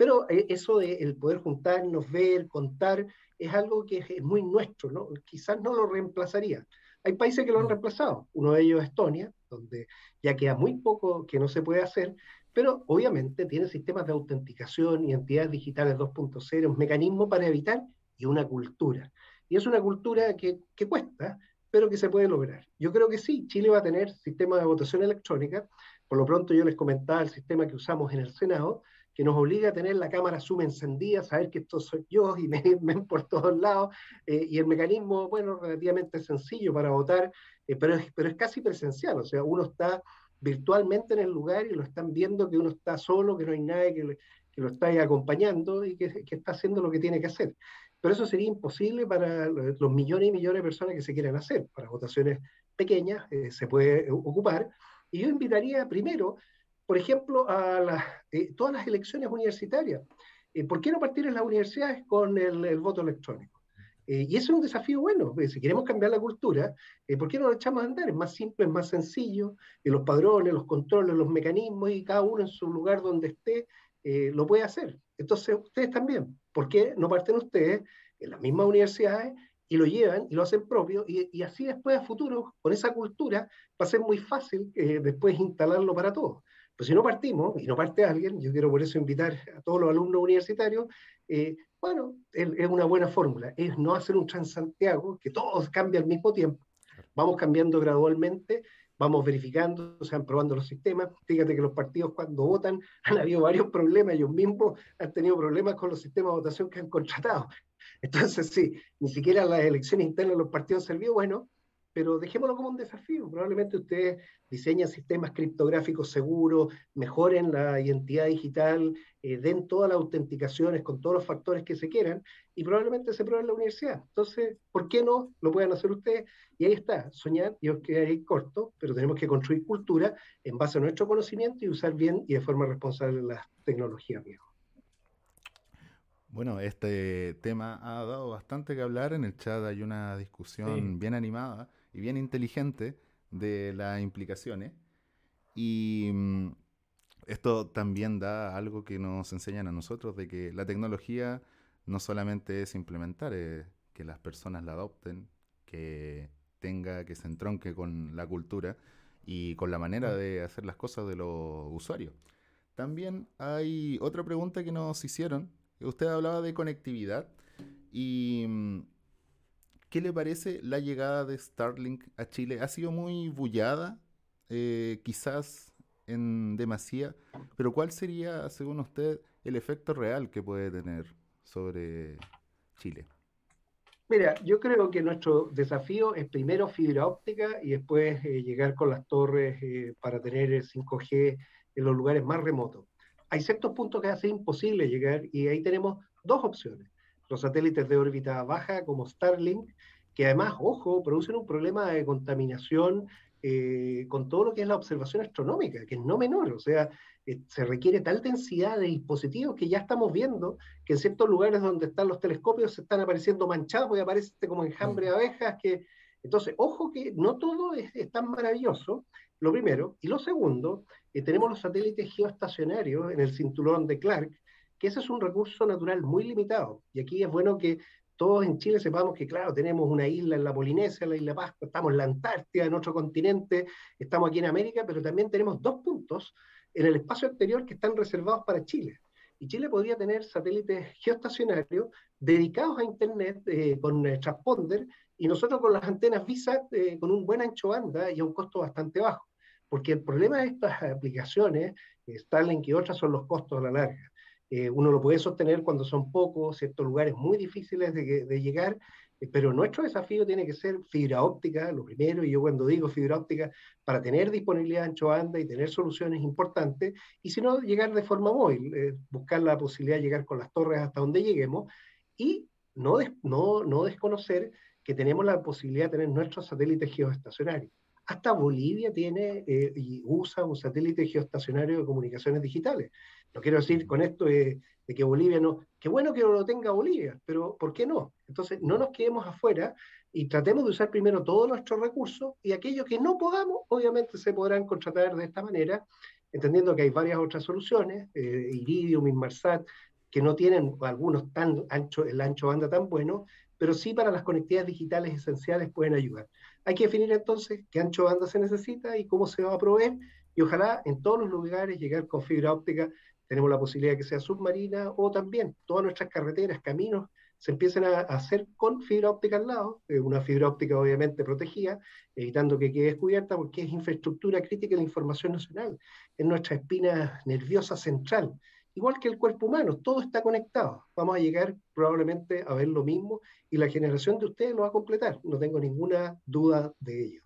pero eh, eso de el poder juntarnos, ver, contar, es algo que es muy nuestro, ¿no? Quizás no lo reemplazaría. Hay países que lo han mm. reemplazado, uno de ellos es Estonia, donde ya queda muy poco que no se puede hacer, pero obviamente tiene sistemas de autenticación, identidades digitales 2.0, un mecanismo para evitar y una cultura. Y es una cultura que, que cuesta, pero que se puede lograr. Yo creo que sí, Chile va a tener sistema de votación electrónica. Por lo pronto yo les comentaba el sistema que usamos en el Senado, que nos obliga a tener la cámara Zoom encendida, saber que esto soy yo y me ven por todos lados, eh, y el mecanismo, bueno, relativamente sencillo para votar, eh, pero, es, pero es casi presencial, o sea, uno está virtualmente en el lugar y lo están viendo que uno está solo, que no hay nadie que, que lo está acompañando y que, que, está haciendo lo que tiene que hacer. Pero eso sería imposible para los millones y millones de personas que se quieran hacer. Para votaciones pequeñas eh, se puede ocupar. Y yo invitaría primero por ejemplo, a eh, todas las elecciones universitarias. Eh, ¿Por qué no partir en las universidades con el, voto electrónico? Eh, y eso es un desafío bueno. si queremos cambiar la cultura, ¿por qué no lo echamos a andar? Es más simple, es más sencillo. los padrones, los controles, los mecanismos y cada uno en su lugar donde esté lo puede hacer. Entonces, ustedes también. ¿Por qué no parten ustedes en las mismas universidades y lo llevan y lo hacen propio, y, así después a futuro, con esa cultura, va a ser muy fácil después instalarlo para todos. Pues si no partimos y no parte alguien, yo quiero por eso invitar a todos los alumnos universitarios, eh, bueno, es, una buena fórmula, es no hacer un Transantiago, que todos cambien al mismo tiempo, vamos cambiando gradualmente, vamos verificando, se van probando los sistemas. Fíjate que los partidos cuando votan han habido varios problemas, ellos mismos han tenido problemas con los sistemas de votación que han contratado. Entonces, sí, ni siquiera las elecciones internas de los partidos han servido, bueno, pero dejémoslo como un desafío. Probablemente ustedes diseñan sistemas criptográficos seguros, mejoren la identidad digital, eh, den todas las autenticaciones con todos los factores que se quieran y probablemente se prueben en la universidad. Entonces, ¿por qué no lo pueden hacer ustedes? Y ahí está, soñar, y os ahí corto, pero tenemos que construir cultura en base a nuestro conocimiento y usar bien y de forma responsable las tecnologías viejas. Bueno, este tema ha dado bastante que hablar. En el chat hay una discusión bien animada y bien inteligente de las implicaciones. Y mm, esto también da algo que nos enseñan a nosotros, de que la tecnología no solamente es implementar, que las personas la adopten, que tenga, que se entronque con la cultura y con la manera de hacer las cosas de los usuarios. También hay otra pregunta que nos hicieron. Usted hablaba de conectividad y mm, ¿Qué le parece la llegada de Starlink a Chile? Ha sido muy bullada, eh, quizás en demasía, pero ¿cuál sería, según usted, el efecto real que puede tener sobre Chile? Mira, yo creo que nuestro desafío es primero fibra óptica y después eh, llegar con las torres eh, para tener el 5G en los lugares más remotos. Hay ciertos puntos que hace imposible llegar y ahí tenemos dos opciones los satélites de órbita baja como Starlink, que además, ojo, producen un problema de contaminación eh, con todo lo que es la observación astronómica, que es no menor, o sea, eh, se requiere tal densidad de dispositivos que ya estamos viendo que en ciertos lugares donde están los telescopios se están apareciendo manchados y aparece como enjambre de abejas, que entonces, ojo que no todo es, tan maravilloso, lo primero, y lo segundo, eh, tenemos los satélites geoestacionarios en el cinturón de Clark, que ese es un recurso natural muy limitado. Y aquí es bueno que todos en Chile sepamos que, claro, tenemos una isla en la Polinesia, la isla Pascua, estamos en la Antártida, en otro continente, estamos aquí en América, pero también tenemos dos puntos en el espacio exterior que están reservados para Chile. Y Chile podría tener satélites geoestacionarios dedicados a Internet eh, con transponder y nosotros con las antenas VISAT eh, con un buen ancho banda y a un costo bastante bajo. Porque el problema de estas aplicaciones, eh, Starlink y otras, son los costos a la larga. Eh, uno lo puede sostener cuando son pocos, ciertos lugares muy difíciles de, llegar, eh, pero nuestro desafío tiene que ser fibra óptica, lo primero, y yo cuando digo fibra óptica, para tener disponibilidad ancho banda y tener soluciones importantes, y si no, llegar de forma móvil, eh, buscar la posibilidad de llegar con las torres hasta donde lleguemos, y no, no, no desconocer que tenemos la posibilidad de tener nuestros satélites geoestacionarios. Hasta Bolivia tiene y usa un satélite geoestacionario de comunicaciones digitales. No quiero decir con esto de, que Bolivia no, qué bueno que lo tenga Bolivia, pero ¿por qué no? Entonces, no nos quedemos afuera y tratemos de usar primero todos nuestros recursos y aquellos que no podamos, obviamente se podrán contratar de esta manera, entendiendo que hay varias otras soluciones, eh, Iridium, Inmarsat, que no tienen algunos tan ancho, el ancho banda tan bueno, pero sí para las conectividades digitales esenciales pueden ayudar. Hay que definir entonces qué ancho banda se necesita y cómo se va a proveer, y ojalá en todos los lugares llegar con fibra óptica tenemos la posibilidad de que sea submarina o también todas nuestras carreteras, caminos, se empiecen a, hacer con fibra óptica al lado, eh, una fibra óptica obviamente protegida, evitando que quede descubierta porque es infraestructura crítica de la información nacional, es nuestra espina nerviosa central, igual que el cuerpo humano, todo está conectado. Vamos a llegar probablemente a ver lo mismo y la generación de ustedes lo va a completar, no tengo ninguna duda de ello.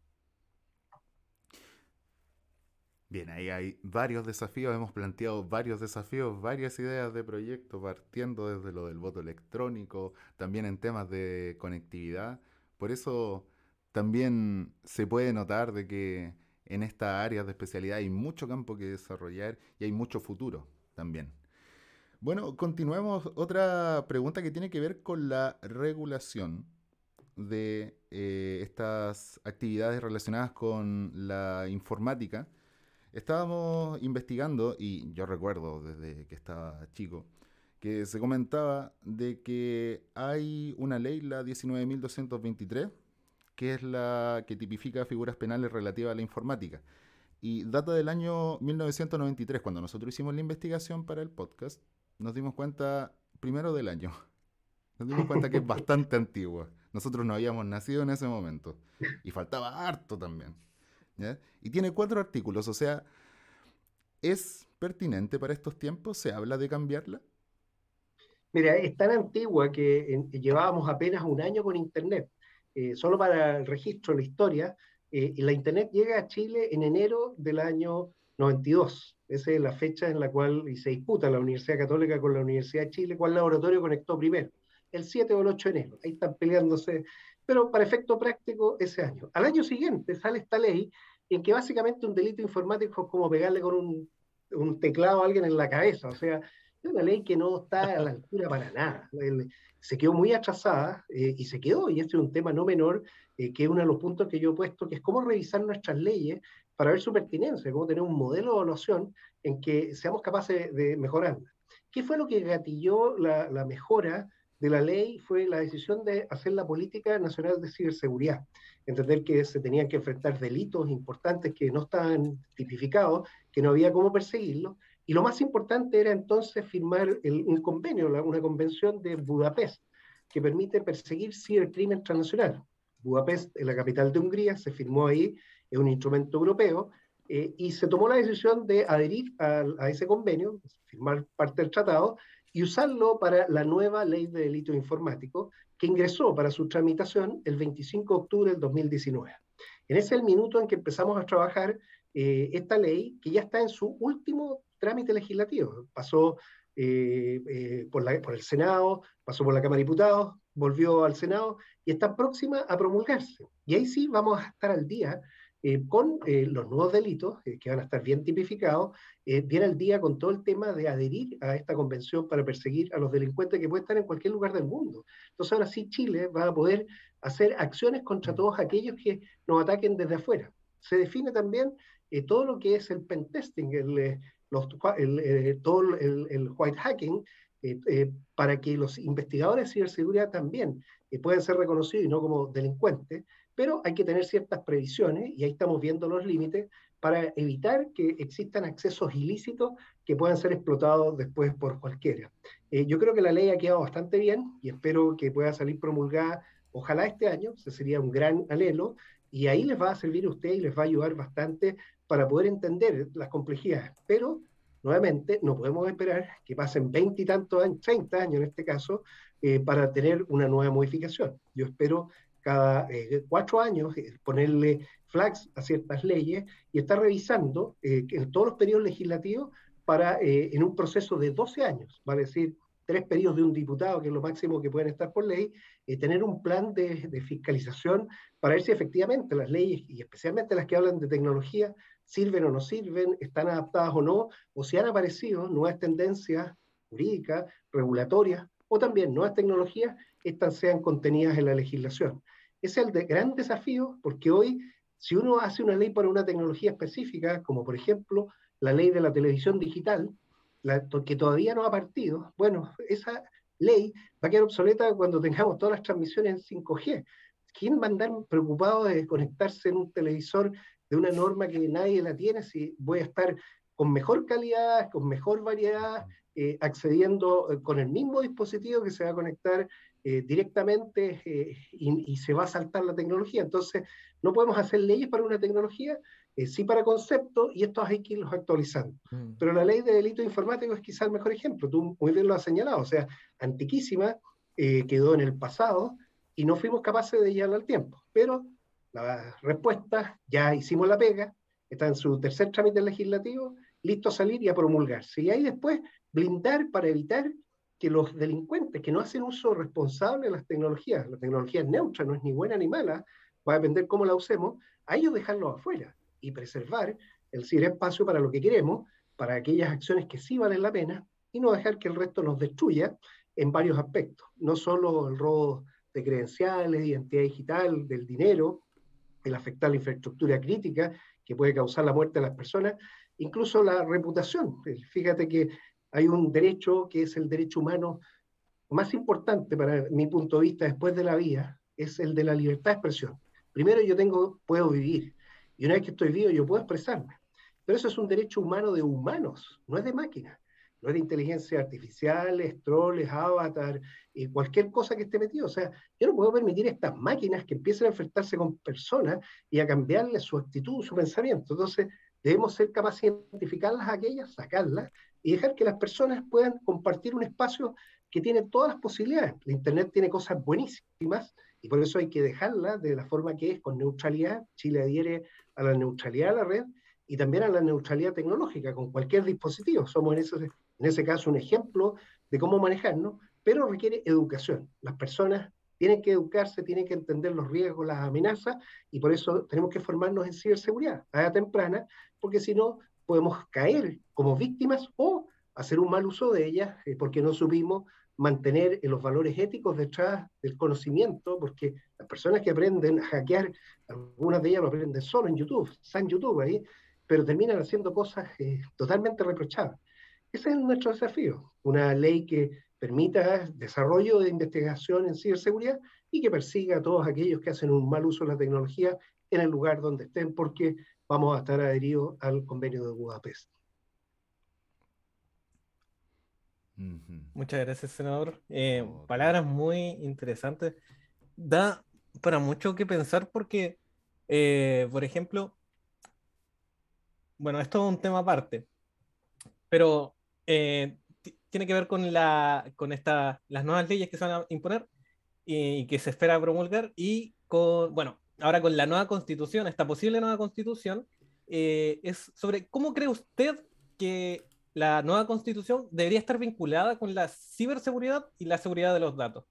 Bien, ahí hay varios desafíos, hemos planteado varios desafíos, varias ideas de proyecto, partiendo desde lo del voto electrónico, también en temas de conectividad. Por eso también se puede notar de que en esta área de especialidad hay mucho campo que desarrollar y hay mucho futuro también. Bueno, continuemos. Otra pregunta que tiene que ver con la regulación de eh, estas actividades relacionadas con la informática Estábamos investigando, y yo recuerdo desde que estaba chico, que se comentaba de que hay una ley, la 19.223, que es la que tipifica figuras penales relativas a la informática. Y data del año 1993, cuando nosotros hicimos la investigación para el podcast, nos dimos cuenta, primero del año, nos dimos cuenta que es bastante antigua. Nosotros no habíamos nacido en ese momento. Y faltaba harto también. Y tiene cuatro artículos, o sea, ¿es pertinente para estos tiempos? ¿Se habla de cambiarla? Mira, es tan antigua que llevábamos apenas un año con Internet. Eh, solo para el registro, la historia, eh, la Internet llega a Chile en enero del año 92. Esa es la fecha en la cual y se disputa la Universidad Católica con la Universidad de Chile, cuál laboratorio conectó primero, el 7 o el 8 de enero. Ahí están peleándose, pero para efecto práctico ese año. Al año siguiente sale esta ley en que básicamente un delito informático es como pegarle con un, un teclado a alguien en la cabeza, o sea, es una ley que no está a la altura para nada. Se quedó muy atrasada eh, y se quedó, y este es un tema no menor, eh, que es uno de los puntos que yo he puesto, que es cómo revisar nuestras leyes para ver su pertinencia, cómo tener un modelo de evaluación en que seamos capaces de mejorarla. ¿Qué fue lo que gatilló la, la mejora de la ley? Fue la decisión de hacer la política nacional de ciberseguridad, entender que se tenían que enfrentar delitos importantes que no estaban tipificados, que no había cómo perseguirlos, y lo más importante era entonces firmar un convenio, una convención de Budapest, que permite perseguir cibercrimen transnacional. Budapest es la capital de Hungría, se firmó ahí, es un instrumento europeo, eh, y se tomó la decisión de adherir a, a, ese convenio, firmar parte del tratado, y usarlo para la nueva ley de delito informático, que ingresó para su tramitación el 25 de octubre del 2019. En ese es el minuto en que empezamos a trabajar eh, esta ley, que ya está en su último trámite legislativo. Pasó eh, eh, por, la, por, el Senado, pasó por la Cámara de Diputados, volvió al Senado y está próxima a promulgarse. Y ahí sí vamos a estar al día eh, con los nuevos delitos, que van a estar bien tipificados, bien al día con todo el tema de adherir a esta convención para perseguir a los delincuentes que pueden estar en cualquier lugar del mundo. Entonces ahora sí Chile va a poder hacer acciones contra todos aquellos que nos ataquen desde afuera. Se define también todo lo que es el pentesting, el, el, eh, todo el, white hacking, eh, eh, para que los investigadores de ciberseguridad también puedan ser reconocidos y no como delincuentes, pero hay que tener ciertas previsiones y ahí estamos viendo los límites para evitar que existan accesos ilícitos que puedan ser explotados después por cualquiera. yo creo que la ley ha quedado bastante bien y espero que pueda salir promulgada, ojalá este año, ese sería un gran anhelo, y ahí les va a servir a usted y les va a ayudar bastante para poder entender las complejidades. Pero, nuevamente, no podemos esperar que pasen 20 y tantos años, 30 años en este caso, eh, para tener una nueva modificación. Yo espero cada eh, cuatro años eh, ponerle flags a ciertas leyes y estar revisando en todos los periodos legislativos para, en un proceso de 12 años, vale decir, tres periodos de un diputado, que es lo máximo que pueden estar por ley, eh, tener un plan de, de, fiscalización para ver si efectivamente las leyes, y especialmente las que hablan de tecnología, sirven o no sirven, están adaptadas o no, o si han aparecido nuevas tendencias jurídicas, regulatorias, o también nuevas tecnologías, estas sean contenidas en la legislación. Ese es el de, gran desafío, porque hoy, si uno hace una ley para una tecnología específica, como por ejemplo la ley de la televisión digital, que todavía no ha partido, bueno, esa ley va a quedar obsoleta cuando tengamos todas las transmisiones en 5G. ¿Quién va a andar preocupado de conectarse en un televisor de una norma que nadie la tiene si voy a estar con mejor calidad, con mejor variedad, eh, accediendo eh, con el mismo dispositivo que se va a conectar eh, directamente y, y, se va a saltar la tecnología. Entonces, no podemos hacer leyes para una tecnología eh, sí para conceptos, y estos hay que irlos actualizando. Mm. Pero la ley de delito informático es quizá el mejor ejemplo, tú muy bien lo has señalado, o sea, antiquísima, eh, quedó en el pasado y no fuimos capaces de llevarla al tiempo. Pero la respuesta, ya hicimos la pega, está en su tercer trámite legislativo, listo a salir y a promulgarse. Y ahí después blindar para evitar que los delincuentes que no hacen uso responsable de las tecnologías, la tecnología es neutra, no es ni buena ni mala, va a depender cómo la usemos, a ellos dejarlos afuera y preservar el ciberespacio para lo que queremos, para aquellas acciones que sí valen la pena, y no dejar que el resto nos destruya en varios aspectos. No solo el robo de credenciales, identidad digital, del dinero, el afectar la infraestructura crítica que puede causar la muerte de las personas, incluso la reputación. Fíjate que hay un derecho que es el derecho humano más importante para mi punto de vista después de la vida, es el de la libertad de expresión. Primero yo tengo, puedo vivir, y una vez que estoy vivo, yo puedo expresarme. Pero eso es un derecho humano de humanos, no es de máquinas. no es de inteligencia artificial, es trolls, avatar, y cualquier cosa que esté metido. O sea, yo no puedo permitir estas máquinas que empiecen a enfrentarse con personas y a cambiarle su actitud, su pensamiento. Entonces, debemos ser capaces de identificarlas aquellas, sacarlas y dejar que las personas puedan compartir un espacio que tiene todas las posibilidades. La Internet tiene cosas buenísimas y por eso hay que dejarla de la forma que es, con neutralidad. Chile adhiere a la neutralidad de la red y también a la neutralidad tecnológica con cualquier dispositivo. Somos en ese, en ese caso un ejemplo de cómo manejarnos, pero requiere educación. Las personas tienen que educarse, tienen que entender los riesgos, las amenazas, y por eso tenemos que formarnos en ciberseguridad a edad temprana, porque si no, podemos caer como víctimas o hacer un mal uso de ellas eh, porque no supimos mantener los valores éticos detrás del conocimiento, porque las personas que aprenden a hackear, algunas de ellas lo aprenden solo en YouTube, están en YouTube ahí, pero terminan haciendo cosas eh, totalmente reprochables. Ese es nuestro desafío, una ley que permita desarrollo de investigación en ciberseguridad y que persiga a todos aquellos que hacen un mal uso de la tecnología en el lugar donde estén, porque vamos a estar adheridos al convenio de Budapest. Muchas gracias, senador. Eh, palabras muy interesantes. Da para mucho que pensar porque, eh, por ejemplo, bueno, esto es un tema aparte, pero eh, tiene que ver con, la, con esta, las nuevas leyes que se van a imponer y, que se espera promulgar y con, bueno, ahora con la nueva constitución, esta posible nueva constitución, es sobre cómo cree usted que la nueva constitución debería estar vinculada con la ciberseguridad y la seguridad de los datos.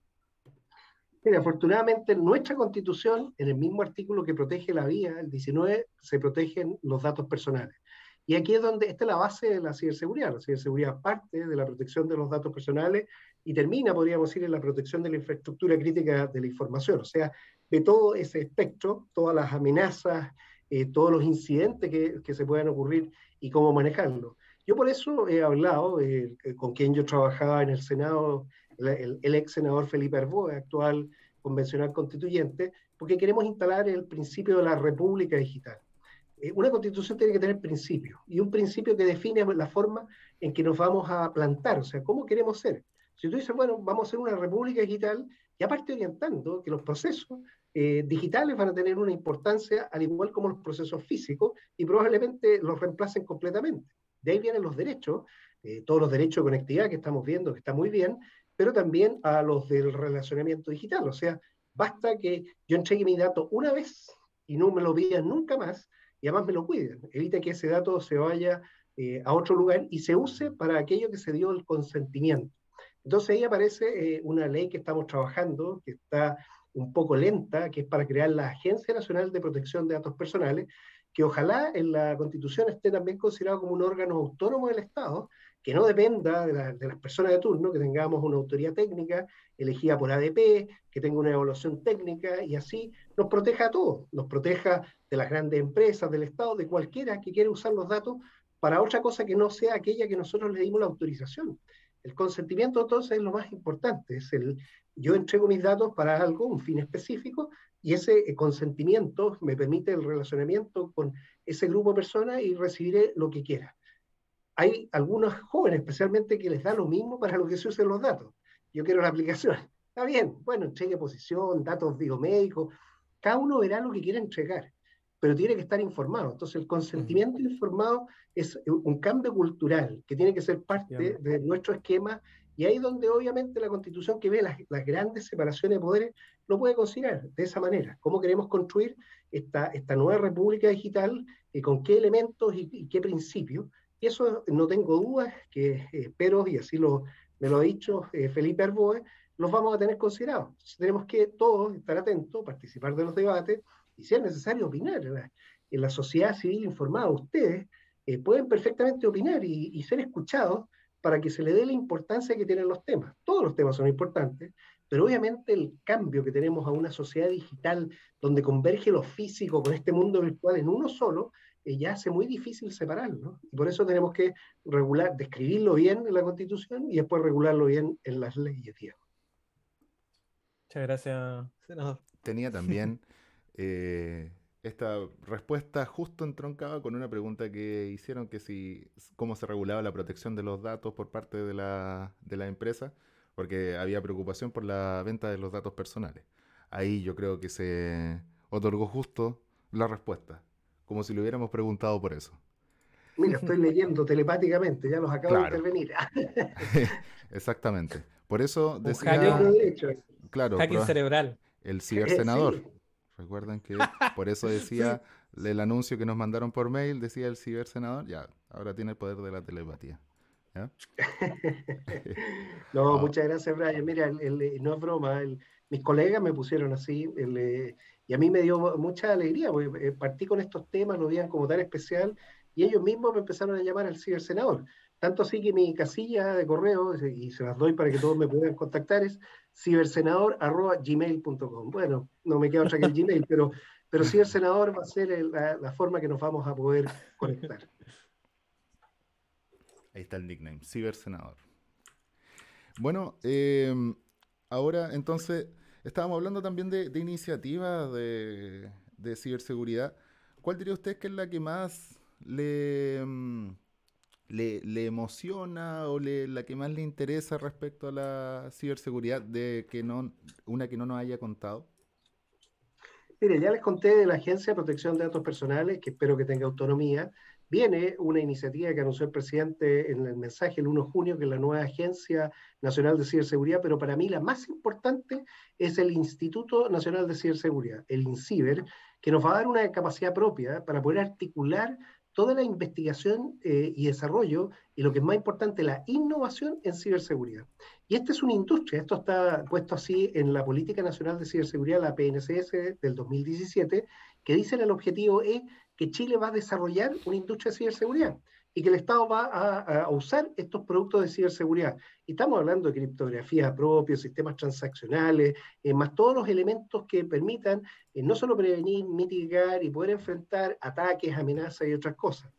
Mira, afortunadamente nuestra constitución, en el mismo artículo que protege la vía, el 19, se protegen los datos personales. Y aquí es donde está la base de la ciberseguridad. La ciberseguridad parte de la protección de los datos personales y termina, podríamos decir, en la protección de la infraestructura crítica de la información. O sea, de todo ese espectro, todas las amenazas, eh, todos los incidentes que, que se puedan ocurrir y cómo manejarlo. Yo por eso he hablado eh, con quien yo trabajaba en el Senado, el, ex senador Felipe Arboe, actual convencional constituyente, porque queremos instalar el principio de la república digital. Eh, una constitución tiene que tener principios, y un principio que define la forma en que nos vamos a plantar, o sea, cómo queremos ser. Si tú dices, bueno, vamos a ser una república digital, y aparte orientando que los procesos eh, digitales van a tener una importancia al igual como los procesos físicos y probablemente los reemplacen completamente. De ahí vienen los derechos, eh, todos los derechos de conectividad que estamos viendo, que está muy bien, pero también a los del relacionamiento digital. O sea, basta que yo entregue mi dato una vez y no me lo pidan nunca más y además me lo cuiden. Evita que ese dato se vaya eh, a otro lugar y se use para aquello que se dio el consentimiento. Entonces ahí aparece una ley que estamos trabajando, que está un poco lenta, que es para crear la Agencia Nacional de Protección de Datos Personales, que ojalá en la Constitución esté también considerado como un órgano autónomo del Estado, que no dependa de, las personas de turno, que tengamos una autoridad técnica elegida por ADP, que tenga una evaluación técnica y así nos proteja a todos, nos proteja de las grandes empresas, del Estado, de cualquiera que quiera usar los datos para otra cosa que no sea aquella que nosotros le dimos la autorización. El consentimiento entonces es lo más importante, es el yo entrego mis datos para algo, un fin específico, y ese eh, consentimiento me permite el relacionamiento con ese grupo de personas y recibiré lo que quiera. Hay algunos jóvenes, especialmente, que les da lo mismo para lo que se usen los datos. Yo quiero la aplicación. Está bien, bueno, entregue posición, datos biomédicos. Cada uno verá lo que quiera entregar, pero tiene que estar informado. Entonces, el consentimiento informado es un cambio cultural que tiene que ser parte de nuestro esquema y ahí donde obviamente la constitución que ve las, grandes separaciones de poderes lo puede considerar de esa manera. ¿Cómo queremos construir esta, esta nueva república digital? y ¿Con qué elementos y, qué principios? Y eso no tengo dudas que eh, espero, y así lo, me lo ha dicho eh, Felipe Arboe, los vamos a tener considerados. tenemos que todos estar atentos, participar de los debates y si es necesario opinar. En la sociedad civil informada, ustedes eh, pueden perfectamente opinar y, y ser escuchados para que se le dé la importancia que tienen los temas. Todos los temas son importantes, pero obviamente el cambio que tenemos a una sociedad digital donde converge lo físico con este mundo virtual en uno solo, eh, ya hace muy difícil separarlo. Y por eso tenemos que regular, describirlo bien en la Constitución y después regularlo bien en las leyes. Muchas gracias, senador. Tenía también eh, esta respuesta justo entroncaba con una pregunta que hicieron que si cómo se regulaba la protección de los datos por parte de la, de la empresa, porque había preocupación por la venta de los datos personales. Ahí yo creo que se otorgó justo la respuesta, como si le hubiéramos preguntado por eso. Mira, estoy leyendo telepáticamente, ya los acabo de intervenir. Exactamente. Por eso decía... Claro, hacking cerebral. El cibersenador. Recuerden que por eso decía el anuncio que nos mandaron por mail, decía el cibersenador, ya, ahora tiene el poder de la telepatía. no, ah. muchas gracias, Brian. Mira, no es broma, mis colegas me pusieron así, eh, y a mí me dio mucha alegría, porque eh, partí con estos temas, lo veían como tan especial, y ellos mismos me empezaron a llamar al cibersenador. Tanto así que mi casilla de correo, y se las doy para que todos me puedan contactar, es cibersenador.gmail.com. Bueno, no me queda otra que el Gmail, pero, pero cibersenador va a ser la, forma que nos vamos a poder conectar. Ahí está el nickname, cibersenador. Bueno, em, ahora entonces estábamos hablando también de, iniciativas de, de, ciberseguridad. ¿Cuál diría usted que es la que más le, em, le, emociona o la que más le interesa respecto a la ciberseguridad de que no, una que no nos haya contado? Mire, ya les conté de la Agencia de Protección de Datos Personales, que espero que tenga autonomía. Viene una iniciativa que anunció el presidente en el mensaje el 1 de junio, que es la nueva Agencia Nacional de Ciberseguridad, pero para mí la más importante es el Instituto Nacional de Ciberseguridad, el INCIBER, que nos va a dar una capacidad propia para poder articular toda la investigación eh, y desarrollo y lo que es más importante, la innovación en ciberseguridad. Y esta es una industria, esto está puesto así en la Política Nacional de Ciberseguridad, la PNCS del 2017, que dice el objetivo es que Chile va a desarrollar una industria de ciberseguridad y que el Estado va a, usar estos productos de ciberseguridad. Y estamos hablando de criptografía propia, sistemas transaccionales, eh, más todos los elementos que permitan eh, no solo prevenir, mitigar y poder enfrentar ataques, amenazas y otras cosas.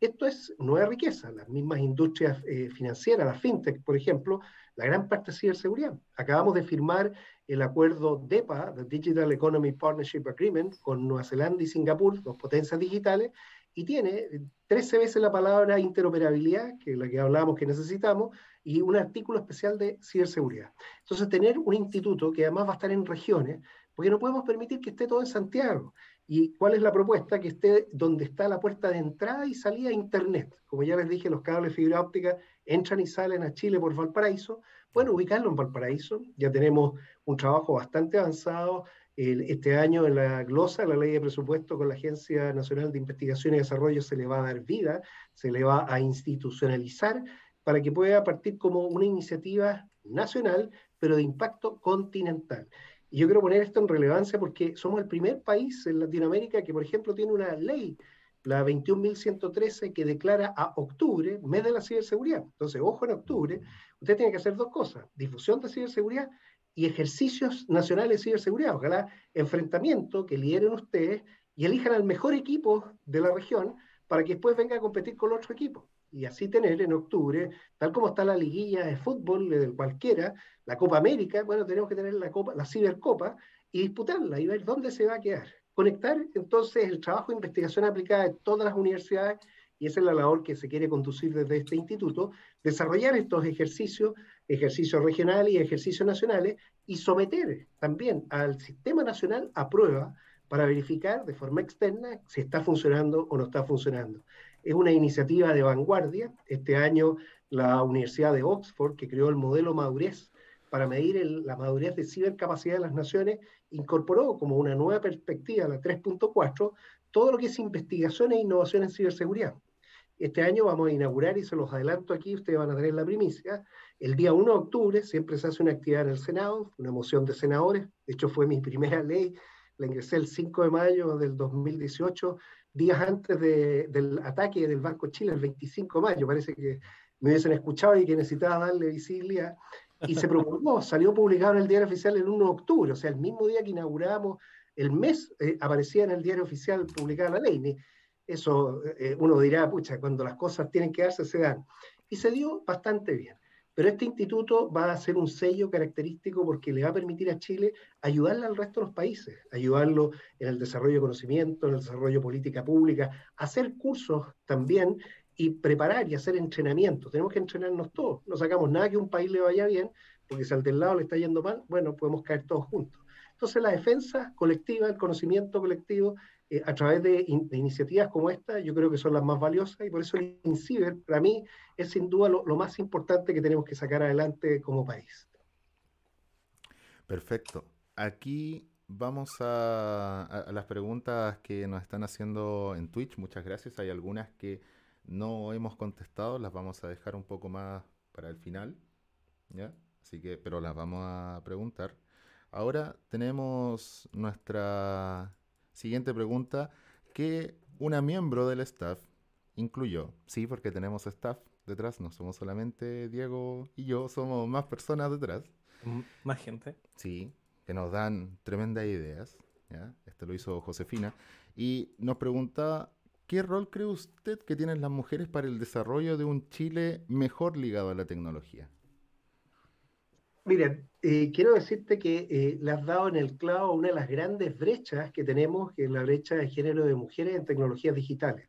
Esto es nueva riqueza. Las mismas industrias eh, financieras, las fintech, por ejemplo, la gran parte es ciberseguridad. Acabamos de firmar el acuerdo DEPA, the Digital Economy Partnership Agreement, con Nueva Zelanda y Singapur, dos potencias digitales, y tiene 13 veces la palabra interoperabilidad, que es la que hablábamos que necesitamos, y un artículo especial de ciberseguridad. Entonces, tener un instituto que además va a estar en regiones, porque no podemos permitir que esté todo en Santiago. ¿Y cuál es la propuesta? Que esté donde está la puerta de entrada y salida a Internet. Como ya les dije, los cables fibra óptica entran y salen a Chile por Valparaíso. Bueno, ubicarlo en Valparaíso. Ya tenemos un trabajo bastante avanzado este año en la glosa, la ley de presupuesto con la Agencia Nacional de Investigación y Desarrollo se le va a dar vida, se le va a institucionalizar para que pueda partir como una iniciativa nacional, pero de impacto continental. Y yo quiero poner esto en relevancia porque somos el primer país en Latinoamérica que, por ejemplo, tiene una ley, la 21.113, que declara a octubre mes de la ciberseguridad. Entonces, ojo en octubre, usted tiene que hacer dos cosas, difusión de ciberseguridad y ejercicios nacionales de ciberseguridad. Ojalá enfrentamiento que lideren ustedes y elijan al mejor equipo de la región para que después venga a competir con otro equipo. Y así tener en octubre, tal como está la liguilla de fútbol de cualquiera, la Copa América, bueno, tenemos que tener la Copa, la Cibercopa y disputarla y ver dónde se va a quedar. Conectar entonces el trabajo de investigación aplicada de todas las universidades y esa es la labor que se quiere conducir desde este instituto, desarrollar estos ejercicios, ejercicios regionales y ejercicios nacionales, y someter también al sistema nacional a prueba para verificar de forma externa si está funcionando o no está funcionando. Es una iniciativa de vanguardia. Este año la Universidad de Oxford, que creó el modelo madurez para medir la madurez de cibercapacidad de las naciones, incorporó como una nueva perspectiva, la 3.4, todo lo que es investigación e innovación en ciberseguridad. Este año vamos a inaugurar, y se los adelanto aquí, ustedes van a tener la primicia, el día 1 de octubre siempre se hace una actividad en el Senado, una moción de senadores, de hecho fue mi primera ley, la ingresé el 5 de mayo del 2018, días antes del ataque del Banco Chile, el 25 de mayo, parece que me hubiesen escuchado y que necesitaba darle visibilidad, y se propone, salió publicado en el diario oficial el 1 de octubre, o sea, el mismo día que inauguramos el mes, eh, aparecía en el diario oficial publicada la ley eso eh, uno dirá, pucha, cuando las cosas tienen que darse, se dan. Y se dio bastante bien. Pero este instituto va a ser un sello característico porque le va a permitir a Chile ayudarle al resto de los países, ayudarlo en el desarrollo de conocimiento, en el desarrollo de política pública, hacer cursos también y preparar y hacer entrenamiento. Tenemos que entrenarnos todos. No sacamos nada que un país le vaya bien, porque si al del lado le está yendo mal, bueno, podemos caer todos juntos. Entonces la defensa colectiva, el conocimiento colectivo, eh, a través de, iniciativas como esta, yo creo que son las más valiosas y por eso el INCIBER para mí es sin duda lo, más importante que tenemos que sacar adelante como país. Perfecto. Aquí vamos a, las preguntas que nos están haciendo en Twitch. Muchas gracias. Hay algunas que no hemos contestado, las vamos a dejar un poco más para el final. ¿ya? Así que, pero las vamos a preguntar. Ahora tenemos nuestra Siguiente pregunta, ¿qué una miembro del staff incluyó? Sí, porque tenemos staff detrás, no somos solamente Diego y yo, somos más personas detrás. Más gente. Sí, que nos dan tremendas ideas. ¿ya? Esto lo hizo Josefina. Y nos pregunta, ¿qué rol cree usted que tienen las mujeres para el desarrollo de un Chile mejor ligado a la tecnología? Mira, eh, quiero decirte que eh, le has dado en el clavo una de las grandes brechas que tenemos, que es la brecha de género de mujeres en tecnologías digitales.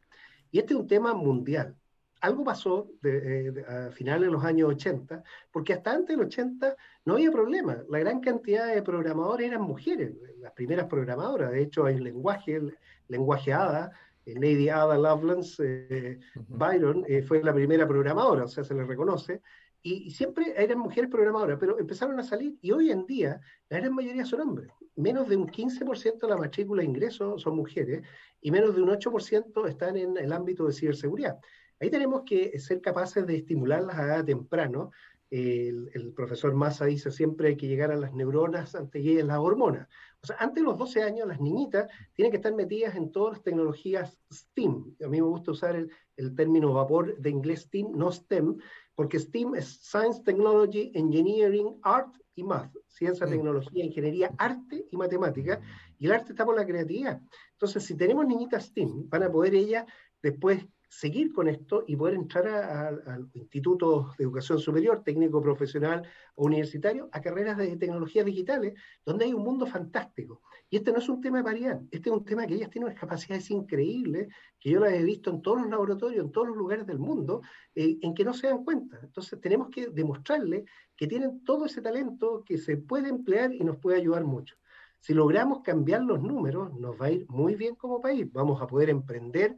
Y este es un tema mundial. Algo pasó eh, a finales de los años 80, porque hasta antes del 80 no había problema. La gran cantidad de programadores eran mujeres, las primeras programadoras. De hecho, hay un lenguaje, el lenguaje ADA, Lady Ada Lovelace Byron fue la primera programadora, o sea, se le reconoce, y, siempre eran mujeres programadoras, pero empezaron a salir y hoy en día la gran mayoría son hombres. Menos de un 15% de la matrícula de ingresos son mujeres y menos de un 8% están en el ámbito de ciberseguridad. Ahí tenemos que ser capaces de estimularlas a edad temprano. El, profesor Massa dice siempre que llegar a las neuronas antes de las hormonas. O sea, antes de los 12 años, las niñitas tienen que estar metidas en todas las tecnologías STEAM. A mí me gusta usar el, el término vapor de inglés STEAM, no STEM, porque STEAM es Science, Technology, Engineering, Art y Math. Ciencia, tecnología, ingeniería, arte y matemática. Y el arte está por la creatividad. Entonces, si tenemos niñitas STEAM, van a poder ellas después seguir con esto y poder entrar al Instituto de Educación Superior, técnico profesional o universitario, a carreras de tecnologías digitales, donde hay un mundo fantástico. Y este no es un tema de paridad, este es un tema que ellas tienen unas capacidades increíbles, que yo las he visto en todos los laboratorios, en todos los lugares del mundo, eh, en que no se dan cuenta. Entonces tenemos que demostrarles que tienen todo ese talento que se puede emplear y nos puede ayudar mucho. Si logramos cambiar los números, nos va a ir muy bien como país. Vamos a poder emprender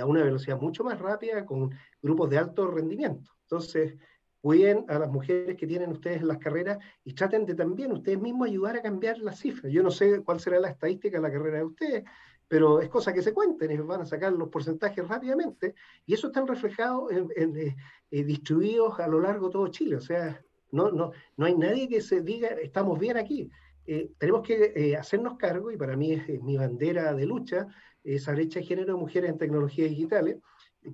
a una velocidad mucho más rápida con grupos de alto rendimiento. Entonces, cuiden a las mujeres que tienen ustedes en las carreras y traten de también ustedes mismos ayudar a cambiar las cifras. Yo no sé cuál será la estadística de la carrera de ustedes, pero es cosa que se cuenten, y van a sacar los porcentajes rápidamente y eso está reflejado en, eh, eh, distribuidos a lo largo de todo Chile. O sea, no, no, no hay nadie que se diga estamos bien aquí. Eh, tenemos que hacernos cargo, y para mí es mi bandera de lucha, esa brecha de género de mujeres en tecnologías digitales.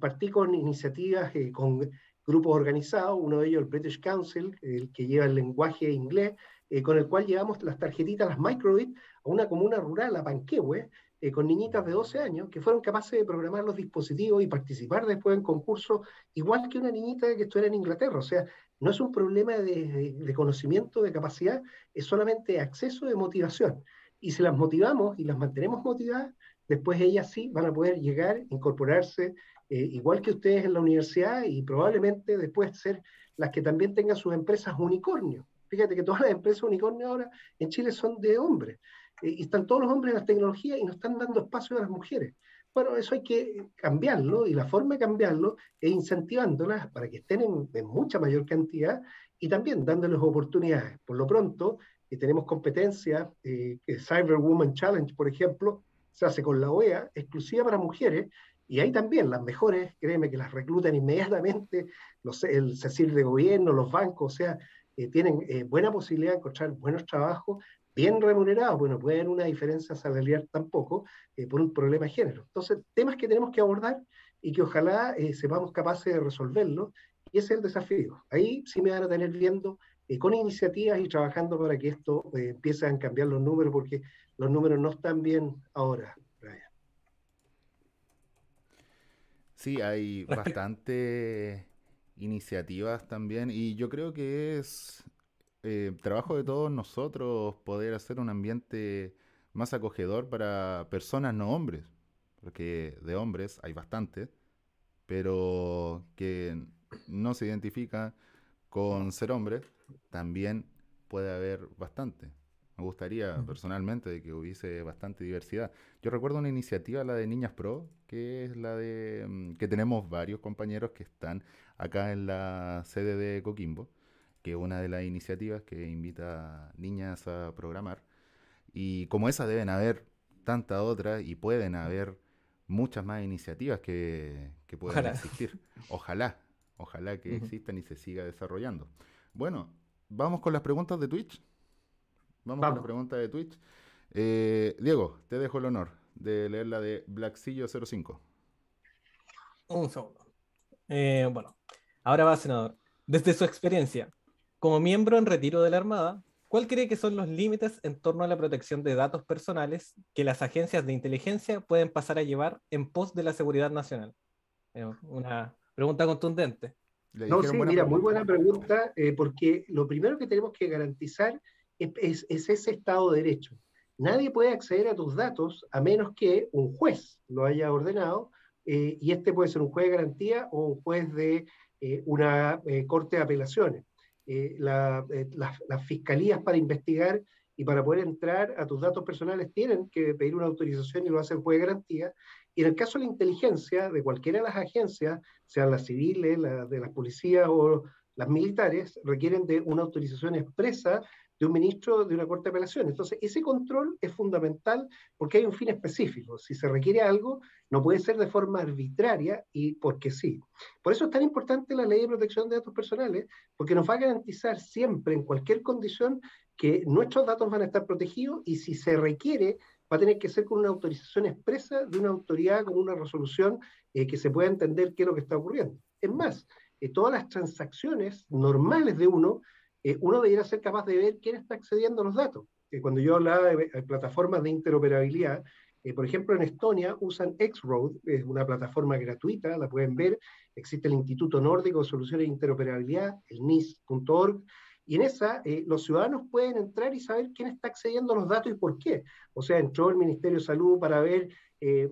Partí con iniciativas eh, con grupos organizados, uno de ellos el British Council, el que lleva el lenguaje inglés, eh, con el cual llevamos las tarjetitas, las microbit, a una comuna rural, a Panquehue, eh, con niñitas de 12 años que fueron capaces de programar los dispositivos y participar después en concursos, igual que una niñita que estuviera en Inglaterra. O sea, no es un problema de, conocimiento, de capacidad, es solamente acceso de motivación. Y si las motivamos y las mantenemos motivadas, después ellas sí van a poder llegar, incorporarse, eh, igual que ustedes en la universidad y probablemente después ser las que también tengan sus empresas unicornio. Fíjate que todas las empresas unicornio ahora en Chile son de hombres. Eh, y están todos los hombres en las tecnologías y no están dando espacio a las mujeres. Bueno, eso hay que cambiarlo y la forma de cambiarlo es incentivándolas para que estén en, mucha mayor cantidad y también dándoles oportunidades. Por lo pronto, eh, tenemos competencias, eh, Cyber Woman Challenge, por ejemplo, se hace con la OEA, exclusiva para mujeres, y ahí también las mejores, créeme que las reclutan inmediatamente, los, el CECIL de gobierno, los bancos, o sea, eh, tienen eh, buena posibilidad de encontrar buenos trabajos, bien remunerados, bueno, puede haber una diferencia salarial tampoco eh, por un problema de género. Entonces, temas que tenemos que abordar y que ojalá sepamos capaces de resolverlo, y ese es el desafío. Ahí sí me van a tener viendo con iniciativas y trabajando para que esto empiece a cambiar los números, porque los números no están bien ahora, Sí, hay bastante iniciativas también y yo creo que es eh, trabajo de todos nosotros poder hacer un ambiente más acogedor para personas no hombres, porque de hombres hay bastantes, pero que no se identifica con ser hombre, también puede haber bastante. Me gustaría personalmente de que hubiese bastante diversidad. Yo recuerdo una iniciativa, la de Niñas Pro, que es la de mm, que tenemos varios compañeros que están acá en la sede de Coquimbo, que es una de las iniciativas que invita a niñas a programar. Y como esa deben haber tantas otras y pueden haber muchas más iniciativas que, que puedan existir. Ojalá, ojalá que existan y se siga desarrollando. Bueno, vamos con las preguntas de Twitch. Vamos, con las preguntas de Twitch. Eh, Diego, te dejo el honor de leer la de Blackcillo05. Un segundo. Eh, bueno, ahora va, senador. Desde su experiencia, como miembro en retiro de la Armada, ¿cuál cree que son los límites en torno a la protección de datos personales que las agencias de inteligencia pueden pasar a llevar en pos de la seguridad nacional? Eh, una pregunta contundente. No, sí, mira, muy buena pregunta, porque lo primero que tenemos que garantizar es, ese Estado de Derecho. Nadie puede acceder a tus datos a menos que un juez lo haya ordenado, eh, y este puede ser un juez de garantía o un juez de eh, una eh, corte de apelaciones. Las fiscalías para investigar y para poder entrar a tus datos personales tienen que pedir una autorización y lo hace el juez de garantía. Y en el caso de la inteligencia de cualquiera de las agencias, sean las civiles, la, de las policías o las militares, requieren de una autorización expresa de un ministro de una corte de apelaciones. Entonces, ese control es fundamental porque hay un fin específico. Si se requiere algo, no puede ser de forma arbitraria y porque sí. Por eso es tan importante la ley de protección de datos personales, porque nos va a garantizar siempre, en cualquier condición, que nuestros datos van a estar protegidos y si se requiere, va a tener que ser con una autorización expresa de una autoridad con una resolución eh, que se pueda entender qué es lo que está ocurriendo. Es más, eh, todas las transacciones normales de uno eh, uno debería ser capaz de ver quién está accediendo a los datos. Eh, cuando yo hablaba de, plataformas de interoperabilidad, eh, por ejemplo, en Estonia usan Xroad, es una plataforma gratuita, la pueden ver. Existe el Instituto Nórdico de Soluciones de Interoperabilidad, el NIS.org, y en esa los ciudadanos pueden entrar y saber quién está accediendo a los datos y por qué. O sea, entró el Ministerio de Salud para ver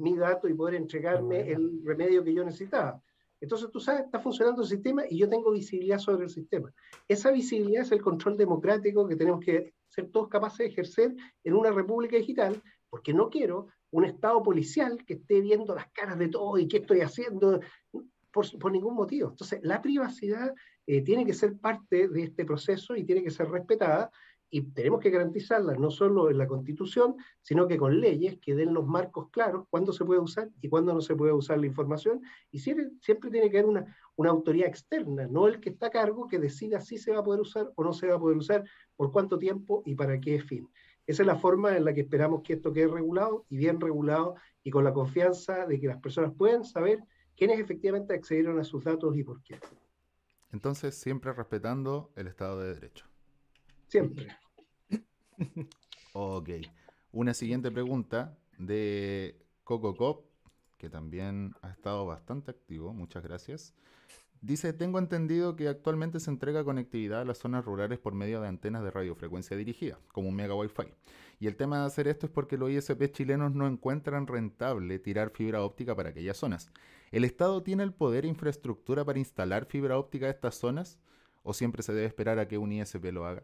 mi dato y poder entregarme el remedio que yo necesitaba. Entonces tú sabes, está funcionando el sistema y yo tengo visibilidad sobre el sistema. Esa visibilidad es el control democrático que tenemos que ser todos capaces de ejercer en una república digital, porque no quiero un Estado policial que esté viendo las caras de todos y qué estoy haciendo por, ningún motivo. Entonces, la privacidad eh, tiene que ser parte de este proceso y tiene que ser respetada y tenemos que garantizarlas no solo en la Constitución, sino que con leyes que den los marcos claros cuándo se puede usar y cuándo no se puede usar la información. Y siempre, siempre tiene que haber una, una autoridad externa, no el que está a cargo que decida si se va a poder usar o no se va a poder usar, por cuánto tiempo y para qué fin. Esa es la forma en la que esperamos que esto quede regulado y bien regulado y con la confianza de que las personas puedan saber quiénes efectivamente accedieron a sus datos y por qué. Entonces, siempre respetando el Estado de Derecho. Siempre. ok. Una siguiente pregunta de Coco Cop, que también ha estado bastante activo. Muchas gracias. Dice, tengo entendido que actualmente se entrega conectividad a las zonas rurales por medio de antenas de radiofrecuencia dirigida, como un mega wifi. Y el tema de hacer esto es porque los ISP chilenos no encuentran rentable tirar fibra óptica para aquellas zonas. ¿El Estado tiene el poder e infraestructura para instalar fibra óptica a estas zonas? ¿O siempre se debe esperar a que un ISP lo haga?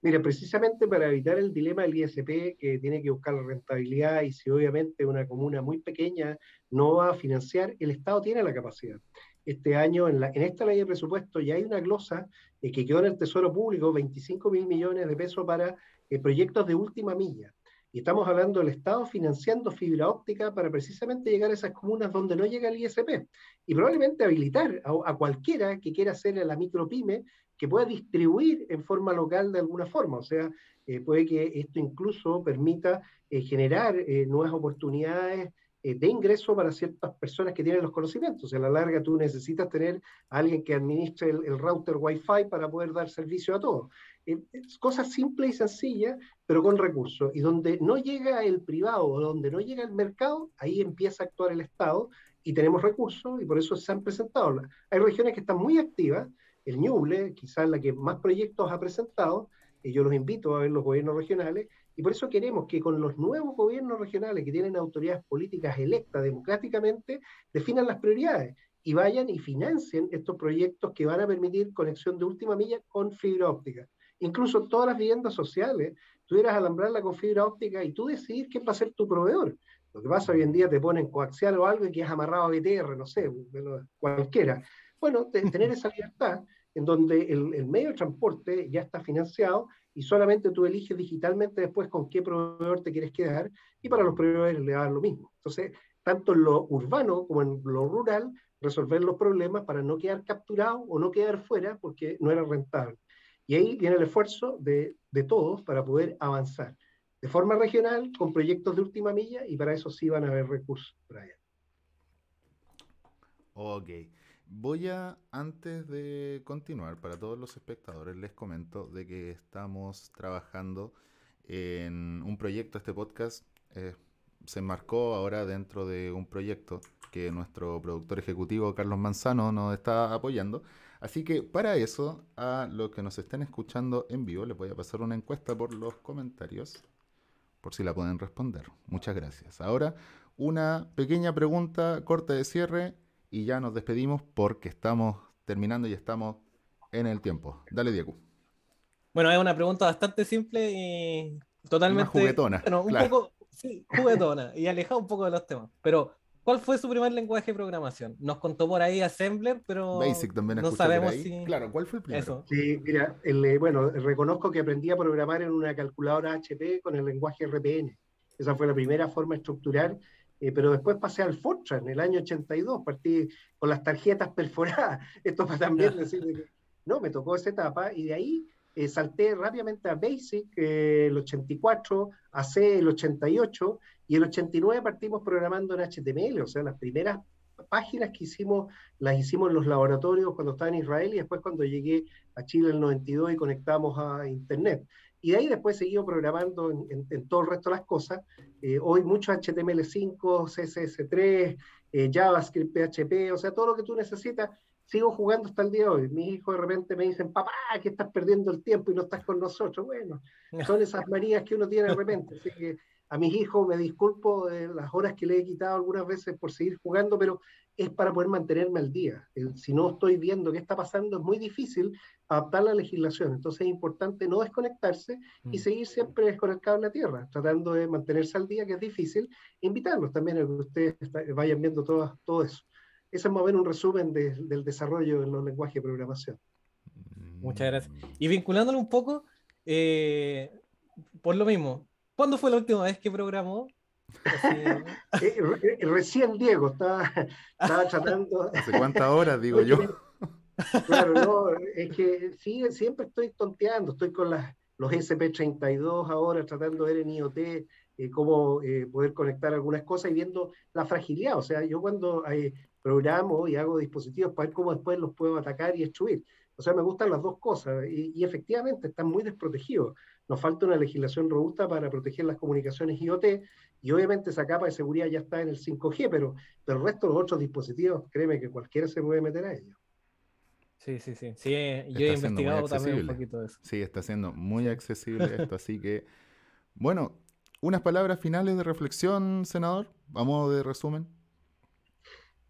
Mira, precisamente para evitar el dilema del ISP, que tiene que buscar la rentabilidad y si obviamente una comuna muy pequeña no va a financiar, el Estado tiene la capacidad. Este año, en, la, en esta ley de presupuesto, ya hay una glosa eh, que quedó en el Tesoro Público, 25 mil millones de pesos para eh, proyectos de última milla. Estamos hablando del Estado financiando fibra óptica para precisamente llegar a esas comunas donde no llega el ISP. Y probablemente habilitar a, a cualquiera que quiera hacer la micropyme que pueda distribuir en forma local de alguna forma. O sea, eh, puede que esto incluso permita eh, generar eh, nuevas oportunidades de ingreso para ciertas personas que tienen los conocimientos. A la larga tú necesitas tener a alguien que administre el, el router Wi-Fi para poder dar servicio a todos. Cosas simples y sencillas, pero con recursos. Y donde no llega el privado, donde no llega el mercado, ahí empieza a actuar el Estado y tenemos recursos y por eso se han presentado. Hay regiones que están muy activas, el Ñuble, quizás la que más proyectos ha presentado, y yo los invito a ver los gobiernos regionales, y por eso queremos que con los nuevos gobiernos regionales que tienen autoridades políticas electas democráticamente, definan las prioridades y vayan y financien estos proyectos que van a permitir conexión de última milla con fibra óptica. Incluso todas las viviendas sociales, a alambrarla con fibra óptica y tú decidir quién va a ser tu proveedor. Lo que pasa hoy en día te ponen coaxial o algo y que es amarrado a BTR, no sé, cualquiera. Bueno, tener esa libertad en donde el, medio de transporte ya está financiado y solamente tú eliges digitalmente después con qué proveedor te quieres quedar y para los proveedores le dan lo mismo. Entonces, tanto en lo urbano como en lo rural, resolver los problemas para no quedar capturado o no quedar fuera porque no era rentable. Y ahí viene el esfuerzo de, de todos para poder avanzar de forma regional con proyectos de última milla y para eso sí van a haber recursos, Brian. Ok. Voy a, antes de continuar, para todos los espectadores, les comento de que estamos trabajando en un proyecto, este podcast eh, se enmarcó ahora dentro de un proyecto que nuestro productor ejecutivo Carlos Manzano nos está apoyando. Así que para eso, a los que nos estén escuchando en vivo, les voy a pasar una encuesta por los comentarios por si la pueden responder. Muchas gracias. Ahora, una pequeña pregunta corta de cierre y ya nos despedimos porque estamos terminando y estamos en el tiempo. Dale, Diego. Bueno, es una pregunta bastante simple y totalmente. juguetona. Bueno, un poco, sí, juguetona y alejada un poco de los temas. Pero, ¿cuál fue su primer lenguaje de programación? Nos contó por ahí Assembler, pero. Basic también no sabemos si. Claro, ¿cuál fue el primero? Sí, mira, eh, bueno, reconozco que aprendí a programar en una calculadora HP con el lenguaje RPN. Esa fue la primera forma de estructurar eh, pero después pasé al Fortran en el año 82, partí con las tarjetas perforadas. Esto para también decir que no, me tocó esa etapa y de ahí eh, salté rápidamente a Basic eh, el 84, a C el 88 y el 89 partimos programando en HTML, o sea, las primeras páginas que hicimos las hicimos en los laboratorios cuando estaba en Israel y después cuando llegué a Chile en el 92 y conectamos a Internet. Y de ahí después seguido programando en, todo el resto de las cosas. Eh, hoy mucho HTML5, CSS3, eh, JavaScript, PHP, o sea, todo lo que tú necesitas. Sigo jugando hasta el día de hoy. Mis hijos de repente me dicen, papá, que estás perdiendo el tiempo y no estás con nosotros. Bueno, son esas manías que uno tiene de repente. Así que a mis hijos me disculpo de las horas que le he quitado algunas veces por seguir jugando, pero es para poder mantenerme al día. si no estoy viendo qué está pasando, es muy difícil adaptar la legislación. Entonces es importante no desconectarse y mm. seguir siempre desconectado en la tierra, tratando de mantenerse al día, que es difícil, e invitarlos también a que ustedes vayan viendo todo, todo eso. Ese es más o menos un resumen del desarrollo en los lenguajes de programación. Muchas gracias. Y vinculándolo un poco, eh, por lo mismo, ¿cuándo fue la última vez que programó? Eh, recién Diego estaba, tratando. ¿Hace cuántas horas, digo yo? Claro, no, es que sí, siempre estoy tonteando, estoy con las, los SP32 ahora tratando de ver en IoT eh, cómo eh, poder conectar algunas cosas y viendo la fragilidad. O sea, yo cuando programo y hago dispositivos para ver cómo después los puedo atacar y destruir. O sea, me gustan las dos cosas y, y efectivamente están muy desprotegidos. Nos falta una legislación robusta para proteger las comunicaciones IoT y obviamente esa capa de seguridad ya está en el 5G, pero el resto de los otros dispositivos, créeme que cualquiera se puede meter a ellos. Sí, sí, sí. sí yo he investigado también un poquito de eso. Sí, está siendo muy accesible esto, así que, bueno, unas palabras finales de reflexión, senador, a modo de resumen.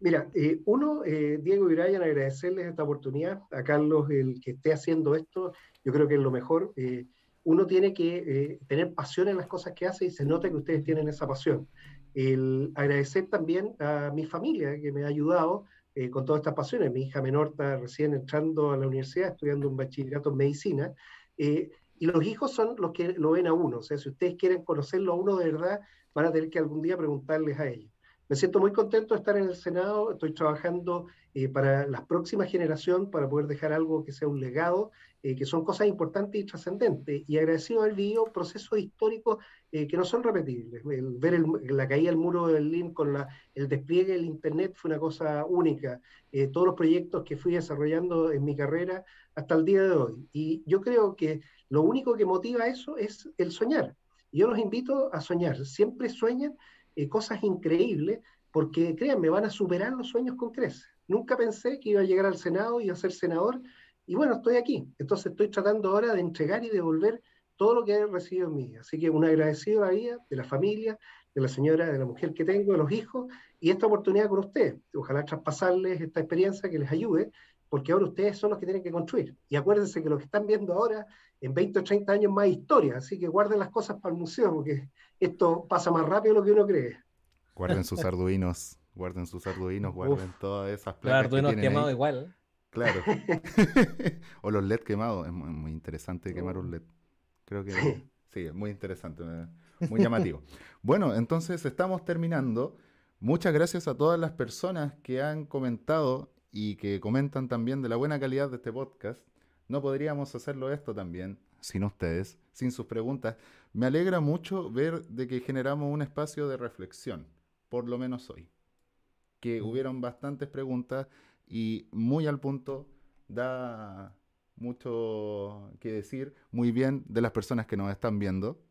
Mira, eh, uno, eh, Diego y Brian, agradecerles esta oportunidad. A Carlos, el que esté haciendo esto, yo creo que es lo mejor. Eh, uno tiene que eh, tener pasión en las cosas que hace y se nota que ustedes tienen esa pasión. El agradecer también a mi familia que me ha ayudado eh, con todas estas pasiones. Mi hija menor está recién entrando a la universidad, estudiando un bachillerato en medicina. Eh, y los hijos son los que lo ven a uno. O sea, si ustedes quieren conocerlo a uno de verdad, van a tener que algún día preguntarles a ellos. Me siento muy contento de estar en el Senado, estoy trabajando eh, para la próxima generación, para poder dejar algo que sea un legado, eh, que son cosas importantes y trascendentes, y agradecido haber vivido procesos históricos eh, que no son repetibles. ver la caída del muro de Berlín con la, el despliegue del Internet fue una cosa única, todos los proyectos que fui desarrollando en mi carrera hasta el día de hoy. Y yo creo que lo único que motiva eso es el soñar. Yo los invito a soñar, siempre sueñen cosas increíbles, porque créanme, van a superar los sueños con creces. Nunca pensé que iba a llegar al Senado y a ser senador, y bueno, estoy aquí. Entonces estoy tratando ahora de entregar y devolver todo lo que he recibido en mi vida. Así que un agradecido a la vida, de la familia, de la señora, de la mujer que tengo, de los hijos, y esta oportunidad con ustedes. Ojalá traspasarles esta experiencia que les ayude, porque ahora ustedes son los que tienen que construir. Y acuérdense que lo que están viendo ahora, en 20 o 30 años más historia, así que guarden las cosas para el museo, porque esto pasa más rápido de lo que uno cree. Guarden sus arduinos, guarden sus arduinos, guarden todas esas placas. Los arduinos quemados igual. Claro. o los LED quemados. Es muy, interesante quemar un LED. Creo que sí, es muy interesante, muy llamativo. bueno, entonces estamos terminando. Muchas gracias a todas las personas que han comentado y que comentan también de la buena calidad de este podcast. No podríamos hacerlo esto también sin ustedes, sin sus preguntas. Me alegra mucho ver de que generamos un espacio de reflexión, por lo menos hoy. Que hubieron bastantes preguntas y muy al punto da mucho que decir, muy bien de las personas que nos están viendo,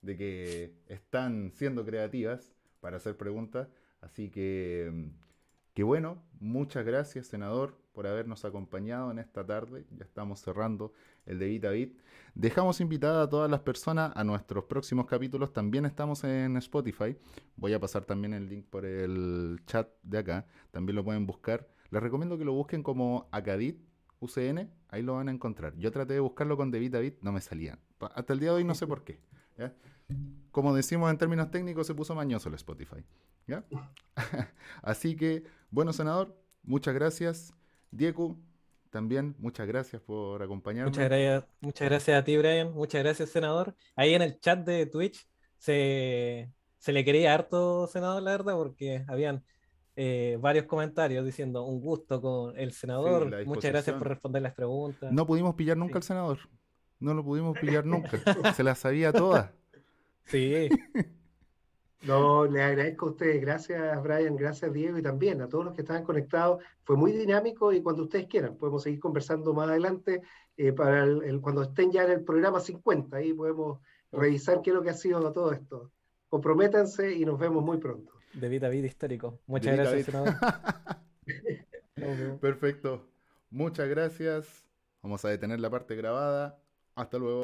de que están siendo creativas para hacer preguntas. Así que, que bueno, muchas gracias, senador, por habernos acompañado en esta tarde. Ya estamos cerrando el de Vita Bit. Dejamos invitada a todas las personas a nuestros próximos capítulos. También estamos en Spotify. Voy a pasar también el link por el chat de acá. También lo pueden buscar. Les recomiendo que lo busquen como Acadit UCN, ahí lo van a encontrar. Yo traté de buscarlo con David David, no me salían. Hasta el día de hoy no sé por qué. Como decimos en términos técnicos, se puso mañoso el Spotify. Así que, bueno, senador, muchas gracias. Diego, también muchas gracias por acompañarnos. Muchas gracias, muchas gracias a ti, Brian. Muchas gracias, senador. Ahí en el chat de Twitch se, se le quería harto, senador, la verdad, porque habían eh, varios comentarios diciendo un gusto con el senador. Muchas gracias por responder las preguntas. No pudimos pillar nunca al senador. No lo pudimos pillar nunca. Se las sabía todas. Sí. No, le agradezco a ustedes. Gracias, Brian. Gracias, Diego. Y también a todos los que estaban conectados. Fue muy dinámico y cuando ustedes quieran, podemos seguir conversando más adelante eh, para el, cuando estén ya en el programa 50. Ahí podemos revisar qué es lo que ha sido todo esto. Comprométanse y nos vemos muy pronto. De vida, vida histórico. Muchas gracias, senador. Perfecto. Muchas gracias. Vamos a detener la parte grabada. Hasta luego.